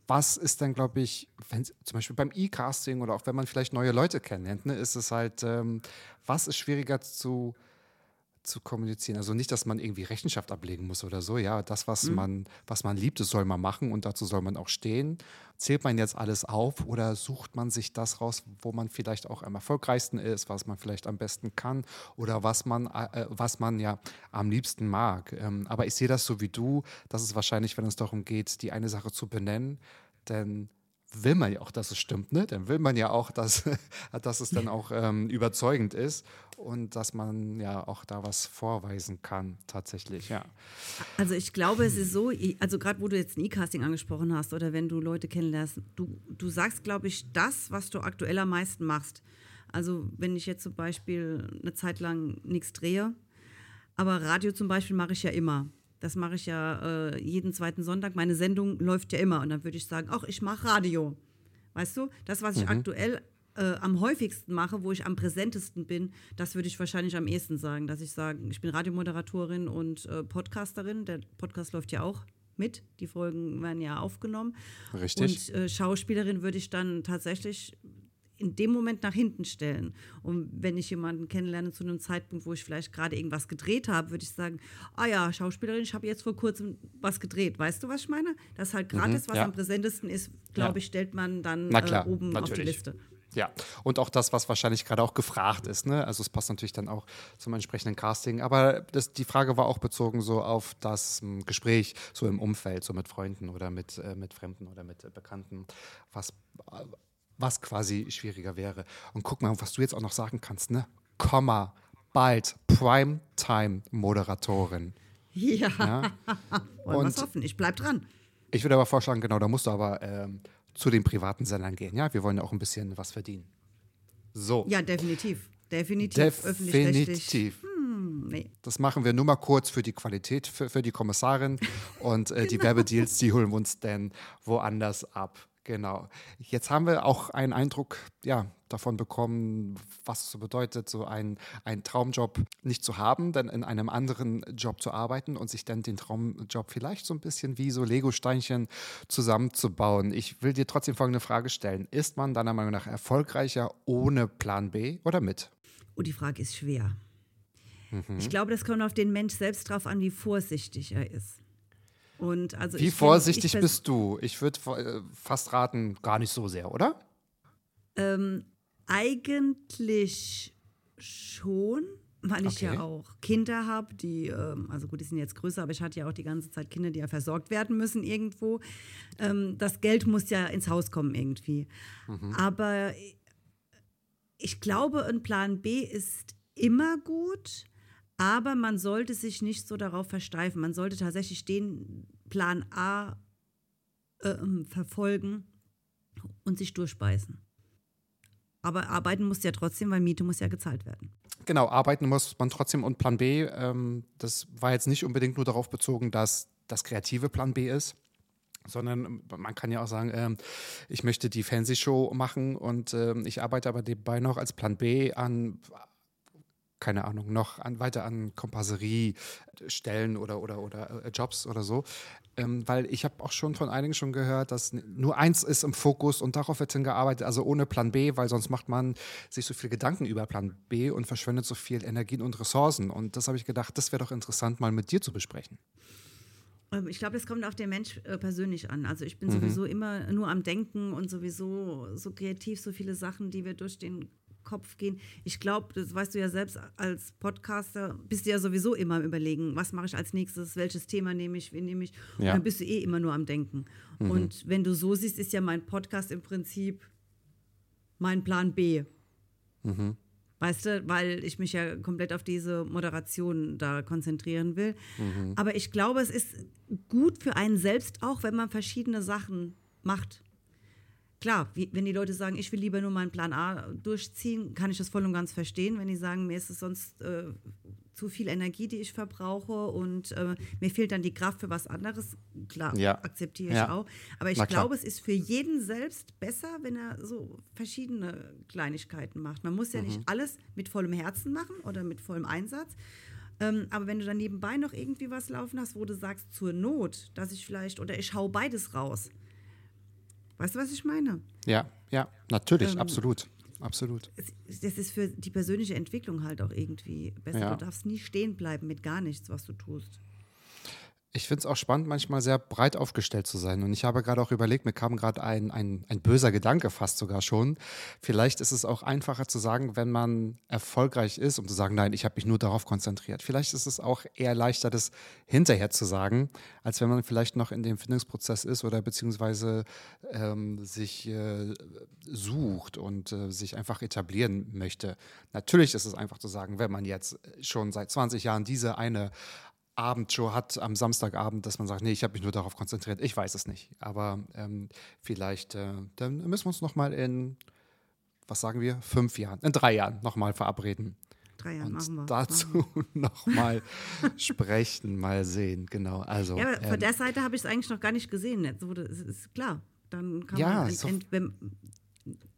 was ist denn, glaube ich, wenn, zum Beispiel beim E-Casting oder auch wenn man vielleicht neue Leute kennenlernt, ne, ist es halt, ähm, was ist schwieriger zu zu kommunizieren. Also nicht, dass man irgendwie Rechenschaft ablegen muss oder so. Ja, das, was, mhm. man, was man liebt, das soll man machen und dazu soll man auch stehen. Zählt man jetzt alles auf oder sucht man sich das raus, wo man vielleicht auch am erfolgreichsten ist, was man vielleicht am besten kann oder was man, äh, was man ja am liebsten mag. Ähm, aber ich sehe das so wie du, dass es wahrscheinlich, wenn es darum geht, die eine Sache zu benennen, denn will man ja auch, dass es stimmt, ne? Dann will man ja auch, dass, dass es dann auch ähm, überzeugend ist und dass man ja auch da was vorweisen kann, tatsächlich, ja. Also ich glaube, es ist so, also gerade wo du jetzt ein E-Casting angesprochen hast oder wenn du Leute kennenlernst, du, du sagst, glaube ich, das, was du aktuell am meisten machst. Also wenn ich jetzt zum Beispiel eine Zeit lang nichts drehe, aber Radio zum Beispiel mache ich ja immer. Das mache ich ja äh, jeden zweiten Sonntag. Meine Sendung läuft ja immer. Und dann würde ich sagen, ach, ich mache Radio. Weißt du, das, was ich mhm. aktuell äh, am häufigsten mache, wo ich am präsentesten bin, das würde ich wahrscheinlich am ehesten sagen, dass ich sage, ich bin Radiomoderatorin und äh, Podcasterin. Der Podcast läuft ja auch mit. Die Folgen werden ja aufgenommen. Richtig. Und äh, Schauspielerin würde ich dann tatsächlich in dem Moment nach hinten stellen. Und wenn ich jemanden kennenlerne zu einem Zeitpunkt, wo ich vielleicht gerade irgendwas gedreht habe, würde ich sagen, ah ja, Schauspielerin, ich habe jetzt vor kurzem was gedreht. Weißt du, was ich meine? Das halt gerade mhm, ist, was ja. am präsentesten ist, glaube ich, stellt man dann klar, äh, oben natürlich. auf die Liste. Ja, und auch das, was wahrscheinlich gerade auch gefragt ist. Ne? Also es passt natürlich dann auch zum entsprechenden Casting. Aber das, die Frage war auch bezogen so auf das m, hm, Gespräch so im Umfeld, so mit Freunden oder mit, äh, mit Fremden oder mit äh, Bekannten. Was, was quasi schwieriger wäre. Und guck mal, was du jetzt auch noch sagen kannst, ne? Komma, bald Primetime-Moderatorin. Ja. ja? Wollen wir hoffen. Ich bleib dran. Ich würde aber vorschlagen, genau, da musst du aber ähm, zu den privaten Sendern gehen. Ja, wir wollen ja auch ein bisschen was verdienen. So. Ja, definitiv. Definitiv. Definitiv. Hm, nee. Das machen wir nur mal kurz für die Qualität, für, für die Kommissarin. Und äh, die genau. Werbedeals, die holen wir uns dann woanders ab. Genau. Jetzt haben wir auch einen Eindruck ja, davon bekommen, was es so bedeutet, so einen, einen Traumjob nicht zu haben, dann in einem anderen Job zu arbeiten und sich dann den Traumjob vielleicht so ein bisschen wie so Lego-Steinchen zusammenzubauen. Ich will dir trotzdem folgende Frage stellen. Ist man deiner Meinung nach erfolgreicher ohne Plan B oder mit? Oh, die Frage ist schwer. Mhm. Ich glaube, das kommt auf den Mensch selbst drauf an, wie vorsichtig er ist. Und also Wie vorsichtig find, bist du? Ich würde äh, fast raten, gar nicht so sehr, oder? Ähm, eigentlich schon, weil ich okay. ja auch Kinder habe, die, ähm, also gut, die sind jetzt größer, aber ich hatte ja auch die ganze Zeit Kinder, die ja versorgt werden müssen irgendwo. Ähm, das Geld muss ja ins Haus kommen irgendwie. Mhm. Aber ich glaube, ein Plan B ist immer gut. Aber man sollte sich nicht so darauf versteifen. Man sollte tatsächlich den Plan A äh, verfolgen und sich durchbeißen. Aber arbeiten muss ja trotzdem, weil Miete muss ja gezahlt werden. Genau, arbeiten muss man trotzdem. Und Plan B, ähm, das war jetzt nicht unbedingt nur darauf bezogen, dass das kreative Plan B ist, sondern man kann ja auch sagen, äh, ich möchte die Fernsehshow machen und äh, ich arbeite aber nebenbei noch als Plan B an keine Ahnung, noch an, weiter an Kompasseriestellen oder, oder, oder äh, Jobs oder so. Ähm, weil ich habe auch schon von einigen schon gehört, dass nur eins ist im Fokus und darauf wird hingearbeitet, also ohne Plan B, weil sonst macht man sich so viel Gedanken über Plan B und verschwendet so viel Energien und Ressourcen. Und das habe ich gedacht, das wäre doch interessant, mal mit dir zu besprechen. Ähm, ich glaube, es kommt auf den Mensch äh, persönlich an. Also ich bin mhm. sowieso immer nur am Denken und sowieso so kreativ, so viele Sachen, die wir durch den Kopf gehen. Ich glaube, das weißt du ja selbst als Podcaster, bist du ja sowieso immer am Überlegen, was mache ich als nächstes, welches Thema nehme ich, wen nehme ich. Und dann bist du eh immer nur am Denken. Mhm. Und wenn du so siehst, ist ja mein Podcast im Prinzip mein Plan B. Mhm. Weißt du, weil ich mich ja komplett auf diese Moderation da konzentrieren will. Mhm. Aber ich glaube, es ist gut für einen selbst auch, wenn man verschiedene Sachen macht klar, wie, wenn die Leute sagen, ich will lieber nur meinen Plan A durchziehen, kann ich das voll und ganz verstehen. Wenn die sagen, mir ist es sonst äh, zu viel Energie, die ich verbrauche und äh, mir fehlt dann die Kraft für was anderes, klar, ja. akzeptiere ich ja. auch. Aber ich glaube, es ist für jeden selbst besser, wenn er so verschiedene Kleinigkeiten macht. Man muss ja mhm. nicht alles mit vollem Herzen machen oder mit vollem Einsatz. Ähm, aber wenn du dann nebenbei noch irgendwie was laufen hast, wo du sagst, zur Not, dass ich vielleicht, oder ich hau beides raus, Weißt du, was ich meine? Ja, ja, natürlich, ähm, absolut. Absolut. Das ist für die persönliche Entwicklung halt auch irgendwie besser. Ja. Du darfst nie stehen bleiben mit gar nichts, was du tust. Ich finde es auch spannend, manchmal sehr breit aufgestellt zu sein. Und ich habe gerade auch überlegt, mir kam gerade ein, ein, ein böser Gedanke fast sogar schon. Vielleicht ist es auch einfacher zu sagen, wenn man erfolgreich ist, um zu sagen, nein, ich habe mich nur darauf konzentriert. Vielleicht ist es auch eher leichter, das hinterher zu sagen, als wenn man vielleicht noch in dem Findungsprozess ist oder beziehungsweise ähm, sich äh, sucht und äh, sich einfach etablieren möchte. Natürlich ist es einfach zu sagen, wenn man jetzt schon seit 20 Jahren diese eine Abendshow hat am Samstagabend, dass man sagt, nee, ich habe mich nur darauf konzentriert. Ich weiß es nicht. Aber ähm, vielleicht, äh, dann müssen wir uns nochmal in, was sagen wir, fünf Jahren, in drei Jahren nochmal verabreden. Drei Jahre und machen wir. dazu nochmal sprechen, mal sehen. Genau. Also, Ja, aber von ähm, der Seite habe ich es eigentlich noch gar nicht gesehen. Jetzt wurde- Es ist klar. Dann kann Ja, man, ent, ent, wenn,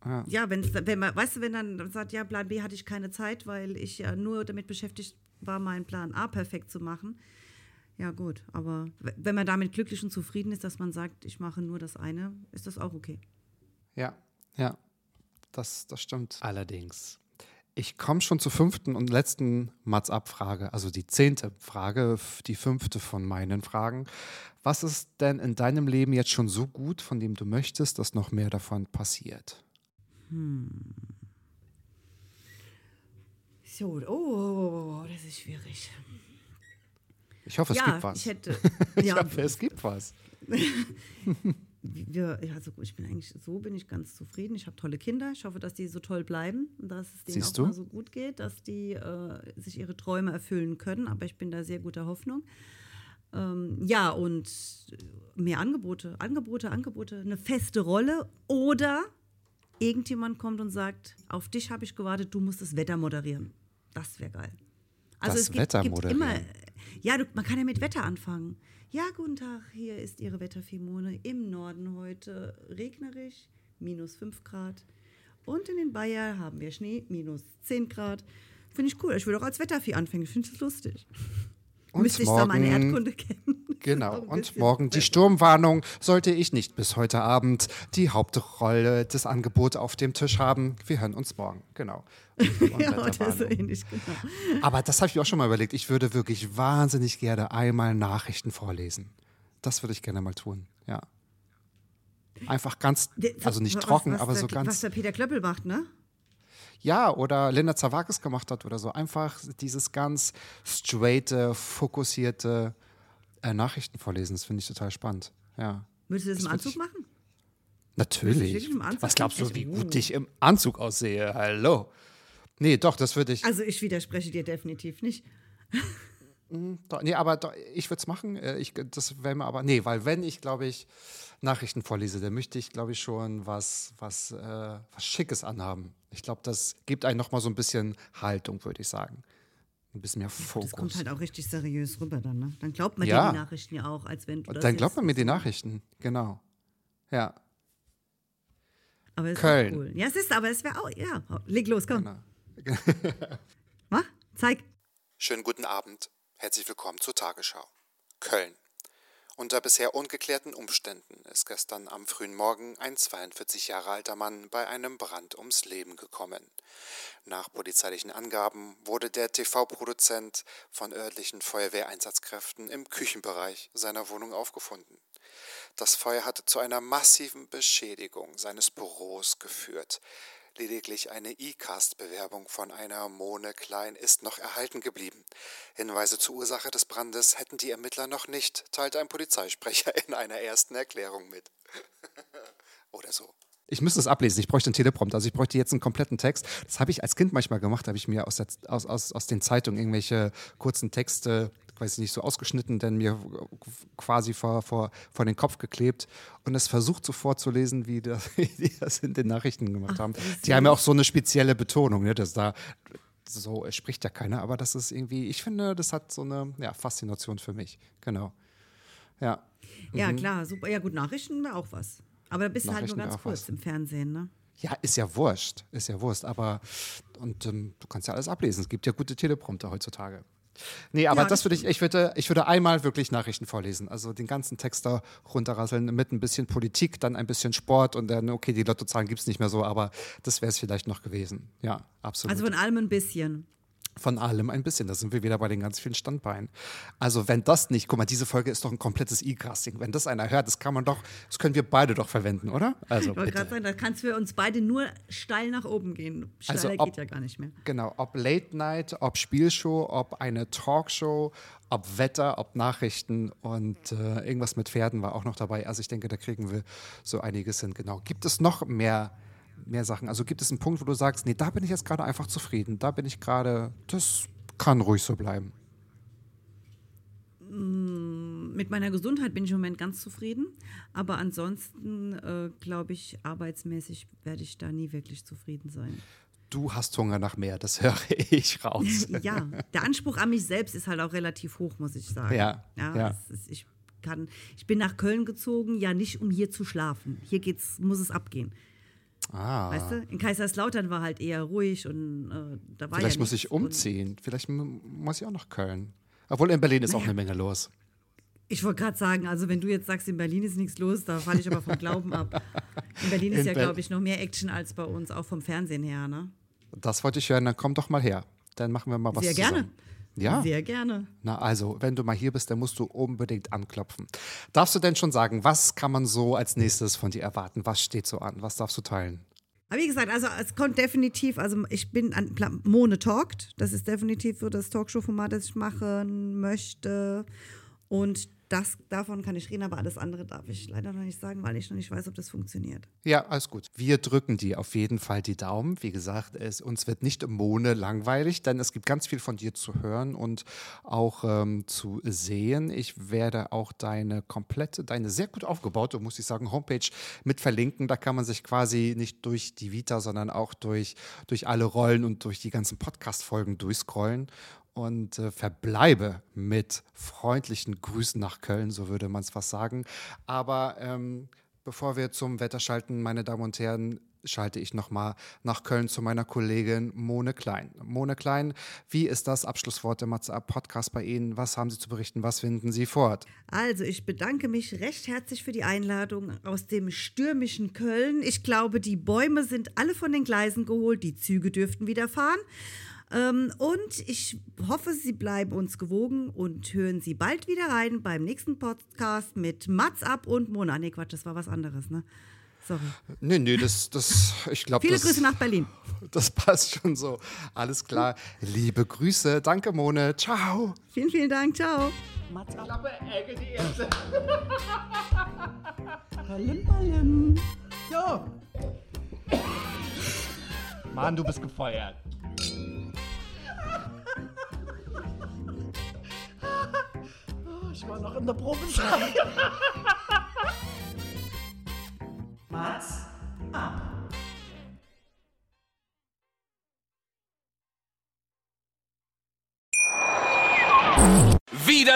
Ja. ja, wenn's, wenn man, weißt du, wenn dann sagt, ja, Plan B hatte ich keine Zeit, weil ich ja nur damit beschäftigt war, meinen Plan A perfekt zu machen. Ja, gut, aber wenn man damit glücklich und zufrieden ist, dass man sagt, ich mache nur das eine, ist das auch okay. Ja, ja, das, das stimmt. Allerdings. Ich komme schon zur fünften und letzten Mats-Ab-Frage, also die zehnte Frage, die fünfte von meinen Fragen. Was ist denn in deinem Leben jetzt schon so gut, von dem du möchtest, dass noch mehr davon passiert? So, oh, das ist schwierig. Ich hoffe, es ja, gibt was. ich hätte. Ich ja, hoffe, es gibt was. wir, also ich bin eigentlich, so bin ich ganz zufrieden. Ich habe tolle Kinder. Ich hoffe, dass die so toll bleiben dass es denen Siehst auch du? mal so gut geht, dass die äh, sich ihre Träume erfüllen können. Aber ich bin da sehr guter Hoffnung. Ähm, ja, und mehr Angebote, Angebote, Angebote, eine feste Rolle oder irgendjemand kommt und sagt, auf dich habe ich gewartet, du musst das Wetter moderieren. Das wäre geil. Also Das es gibt, Wetter gibt moderieren. immer, ja, du, man kann ja mit Wetter anfangen. Ja, guten Tag, hier ist Ihre Wetterfimone. Im Norden heute regnerisch, minus 5 Grad. Und in den Bayern haben wir Schnee, minus 10 Grad. Finde ich cool. Ich will auch als Wettervieh anfangen. Ich finde es lustig. Und Müsste ich da meine morgen- Erdkunde kennen. Genau. Und morgen die Sturmwarnung sollte ich nicht bis heute Abend die Hauptrolle des Angebots auf dem Tisch haben. Wir hören uns morgen. Genau. Ja, oder so ähnlich, genau. Aber das habe ich mir auch schon mal überlegt. Ich würde wirklich wahnsinnig gerne einmal Nachrichten vorlesen. Das würde ich gerne mal tun. Ja. Einfach ganz, also nicht was- trocken, was aber der, so Was ganz. der Peter Klöppel macht, ne? Ja, oder Linda Zawakis gemacht hat oder so. Einfach dieses ganz straighte, fokussierte äh, Nachrichten vorlesen. Das finde ich total spannend. Ja. Würdest du das, Das im Anzug ich- machen? Natürlich. Anzug? Was glaubst du, wie Oh. gut ich im Anzug aussehe? Hallo. Nee, doch, das würde ich. Also ich widerspreche dir definitiv nicht. Doch, nee, aber ich würde es machen. Äh, Ich, das wäre mir aber. Nee, weil wenn ich, glaube ich, Nachrichten vorlese, dann möchte ich, glaube ich, schon was, was, äh, was Schickes anhaben. Ich glaube, das gibt einem nochmal so ein bisschen Haltung, würde ich sagen. Ein bisschen mehr Fokus. Das kommt halt auch richtig seriös rüber dann, ne? Dann glaubt man Ja. dir die Nachrichten ja auch, als wenn du das dann glaubt man mir die Nachrichten. Genau. Ja. Aber ist Köln. Auch cool. Ja, es ist, aber es wäre auch, ja, leg los, komm. Genau. Mach, zeig. Schönen guten Abend. Herzlich willkommen zur Tagesschau. Köln. Unter bisher ungeklärten Umständen ist gestern am frühen Morgen ein 42 Jahre alter Mann bei einem Brand ums Leben gekommen. Nach polizeilichen Angaben wurde der TV-Produzent von örtlichen Feuerwehreinsatzkräften im Küchenbereich seiner Wohnung aufgefunden. Das Feuer hatte zu einer massiven Beschädigung seines Büros geführt. Lediglich eine E-Cast-Bewerbung von einer Mone Klein ist noch erhalten geblieben. Hinweise zur Ursache des Brandes hätten die Ermittler noch nicht, teilte ein Polizeisprecher in einer ersten Erklärung mit. Oder so. Ich müsste es ablesen. Ich bräuchte einen Teleprompter. Also ich bräuchte jetzt einen kompletten Text. Das habe ich als Kind manchmal gemacht. habe ich mir aus, der, aus, aus, aus den Zeitungen irgendwelche kurzen Texte, weiß ich nicht, so ausgeschnitten, denn mir quasi vor, vor, vor den Kopf geklebt und es versucht so vorzulesen, wie, das, die das in den Nachrichten gemacht haben. Die haben ja auch so eine spezielle Betonung, ne, dass da so spricht ja keiner, aber das ist irgendwie, ich finde, das hat so eine ja, Faszination für mich. Genau. Ja. Ja, klar, super. Ja, gut, Nachrichten wäre auch was. Aber da bist du halt nur ganz kurz was. im Fernsehen, ne? Ja, ist ja wurscht. Ist ja wurscht. Aber und ähm, du kannst ja alles ablesen. Es gibt ja gute Teleprompter heutzutage. Nee, aber Ja, das würde ich, ich würde, ich würde einmal wirklich Nachrichten vorlesen. Also den ganzen Text da runterrasseln mit ein bisschen Politik, dann ein bisschen Sport und dann, okay, die Lottozahlen gibt es nicht mehr so, aber das wäre es vielleicht noch gewesen. Ja, absolut. Also von allem ein bisschen. Von allem ein bisschen. Da sind wir wieder bei den ganz vielen Standbeinen. Also, wenn das nicht, guck mal, diese Folge ist doch ein komplettes E-Casting. Wenn das einer hört, das kann man doch, das können wir beide doch verwenden, oder? Also, Ich wollte bitte. gerade sagen, da kann es für uns beide nur steil nach oben gehen. Steiler Also ob- geht ja gar nicht mehr. Genau, ob Late Night, ob Spielshow, ob eine Talkshow, ob Wetter, ob Nachrichten und äh, irgendwas mit Pferden war auch noch dabei. Also ich denke, da kriegen wir so einiges hin. Genau. Gibt es noch mehr, mehr Sachen? Also gibt es einen Punkt, wo du sagst, nee, da bin ich jetzt gerade einfach zufrieden. Da bin ich gerade, das kann ruhig so bleiben. Mit meiner Gesundheit bin ich im Moment ganz zufrieden. Aber ansonsten, äh, glaube ich, arbeitsmäßig werde ich da nie wirklich zufrieden sein. Du hast Hunger nach mehr, das höre ich raus. ja, der Anspruch an mich selbst ist halt auch relativ hoch, muss ich sagen. Ja, ja. es Ist, ich, kann, ich bin nach Köln gezogen, ja nicht um hier zu schlafen. Hier geht's, muss es abgehen. Ah, Weißt du? In Kaiserslautern war halt eher ruhig und äh, da war vielleicht ja muss ich umziehen. Vielleicht muss ich auch nach Köln. Obwohl in Berlin ist auch Naja. eine Menge los. Ich wollte gerade sagen, also wenn du jetzt sagst, in Berlin ist nichts los, da falle ich aber vom Glauben ab. In Berlin ist In ja, Ber- glaube ich, noch mehr Action als bei uns, auch vom Fernsehen her. Ne? Das wollte ich hören, dann komm doch mal her. Dann machen wir mal was Sehr zusammen. gerne. Ja. Sehr gerne. Na also, wenn du mal hier bist, dann musst du unbedingt anklopfen. Darfst du denn schon sagen, was kann man so als nächstes von dir erwarten? Was steht so an? Was darfst du teilen? Aber wie gesagt, also es kommt definitiv, also ich bin an Mone Talkt, das ist definitiv so das Talkshow-Format, das ich machen möchte. Und das, davon kann ich reden, aber alles andere darf ich leider noch nicht sagen, weil ich noch nicht weiß, ob das funktioniert. Ja, alles gut. Wir drücken dir auf jeden Fall die Daumen. Wie gesagt, es, uns wird nicht im Mone langweilig, denn es gibt ganz viel von dir zu hören und auch ähm, zu sehen. Ich werde auch deine komplette, deine sehr gut aufgebaute, muss ich sagen, Homepage mit verlinken. Da kann man sich quasi nicht durch die Vita, sondern auch durch, durch alle Rollen und durch die ganzen Podcast-Folgen durchscrollen. Und äh, verbleibe mit freundlichen Grüßen nach Köln, so würde man es fast sagen. Aber ähm, Bevor wir zum Wetter schalten, meine Damen und Herren, schalte ich nochmal nach Köln zu meiner Kollegin Mone Klein. Mone Klein, wie ist das Abschlusswort Up Podcast bei Ihnen? Was haben Sie zu berichten? Was finden Sie fort? Also, ich bedanke mich recht herzlich für die Einladung aus dem stürmischen Köln. Ich glaube, die Bäume sind alle von den Gleisen geholt, die Züge dürften wieder fahren. Ähm, und ich hoffe, Sie bleiben uns gewogen und hören Sie bald wieder rein beim nächsten Podcast mit Mats ab und Mona. Nee, Quatsch, das war was anderes, ne? Sorry. Nee, nee, das, das ich glaube, Viele das, Grüße nach Berlin. das passt schon so. Alles klar. Liebe Grüße. Danke, Mone. Ciao. Vielen, vielen Dank. Ciao. Ballim, ballim. Ja. Mann, du bist gefeuert. Ich war noch in der Probezeit. Wieder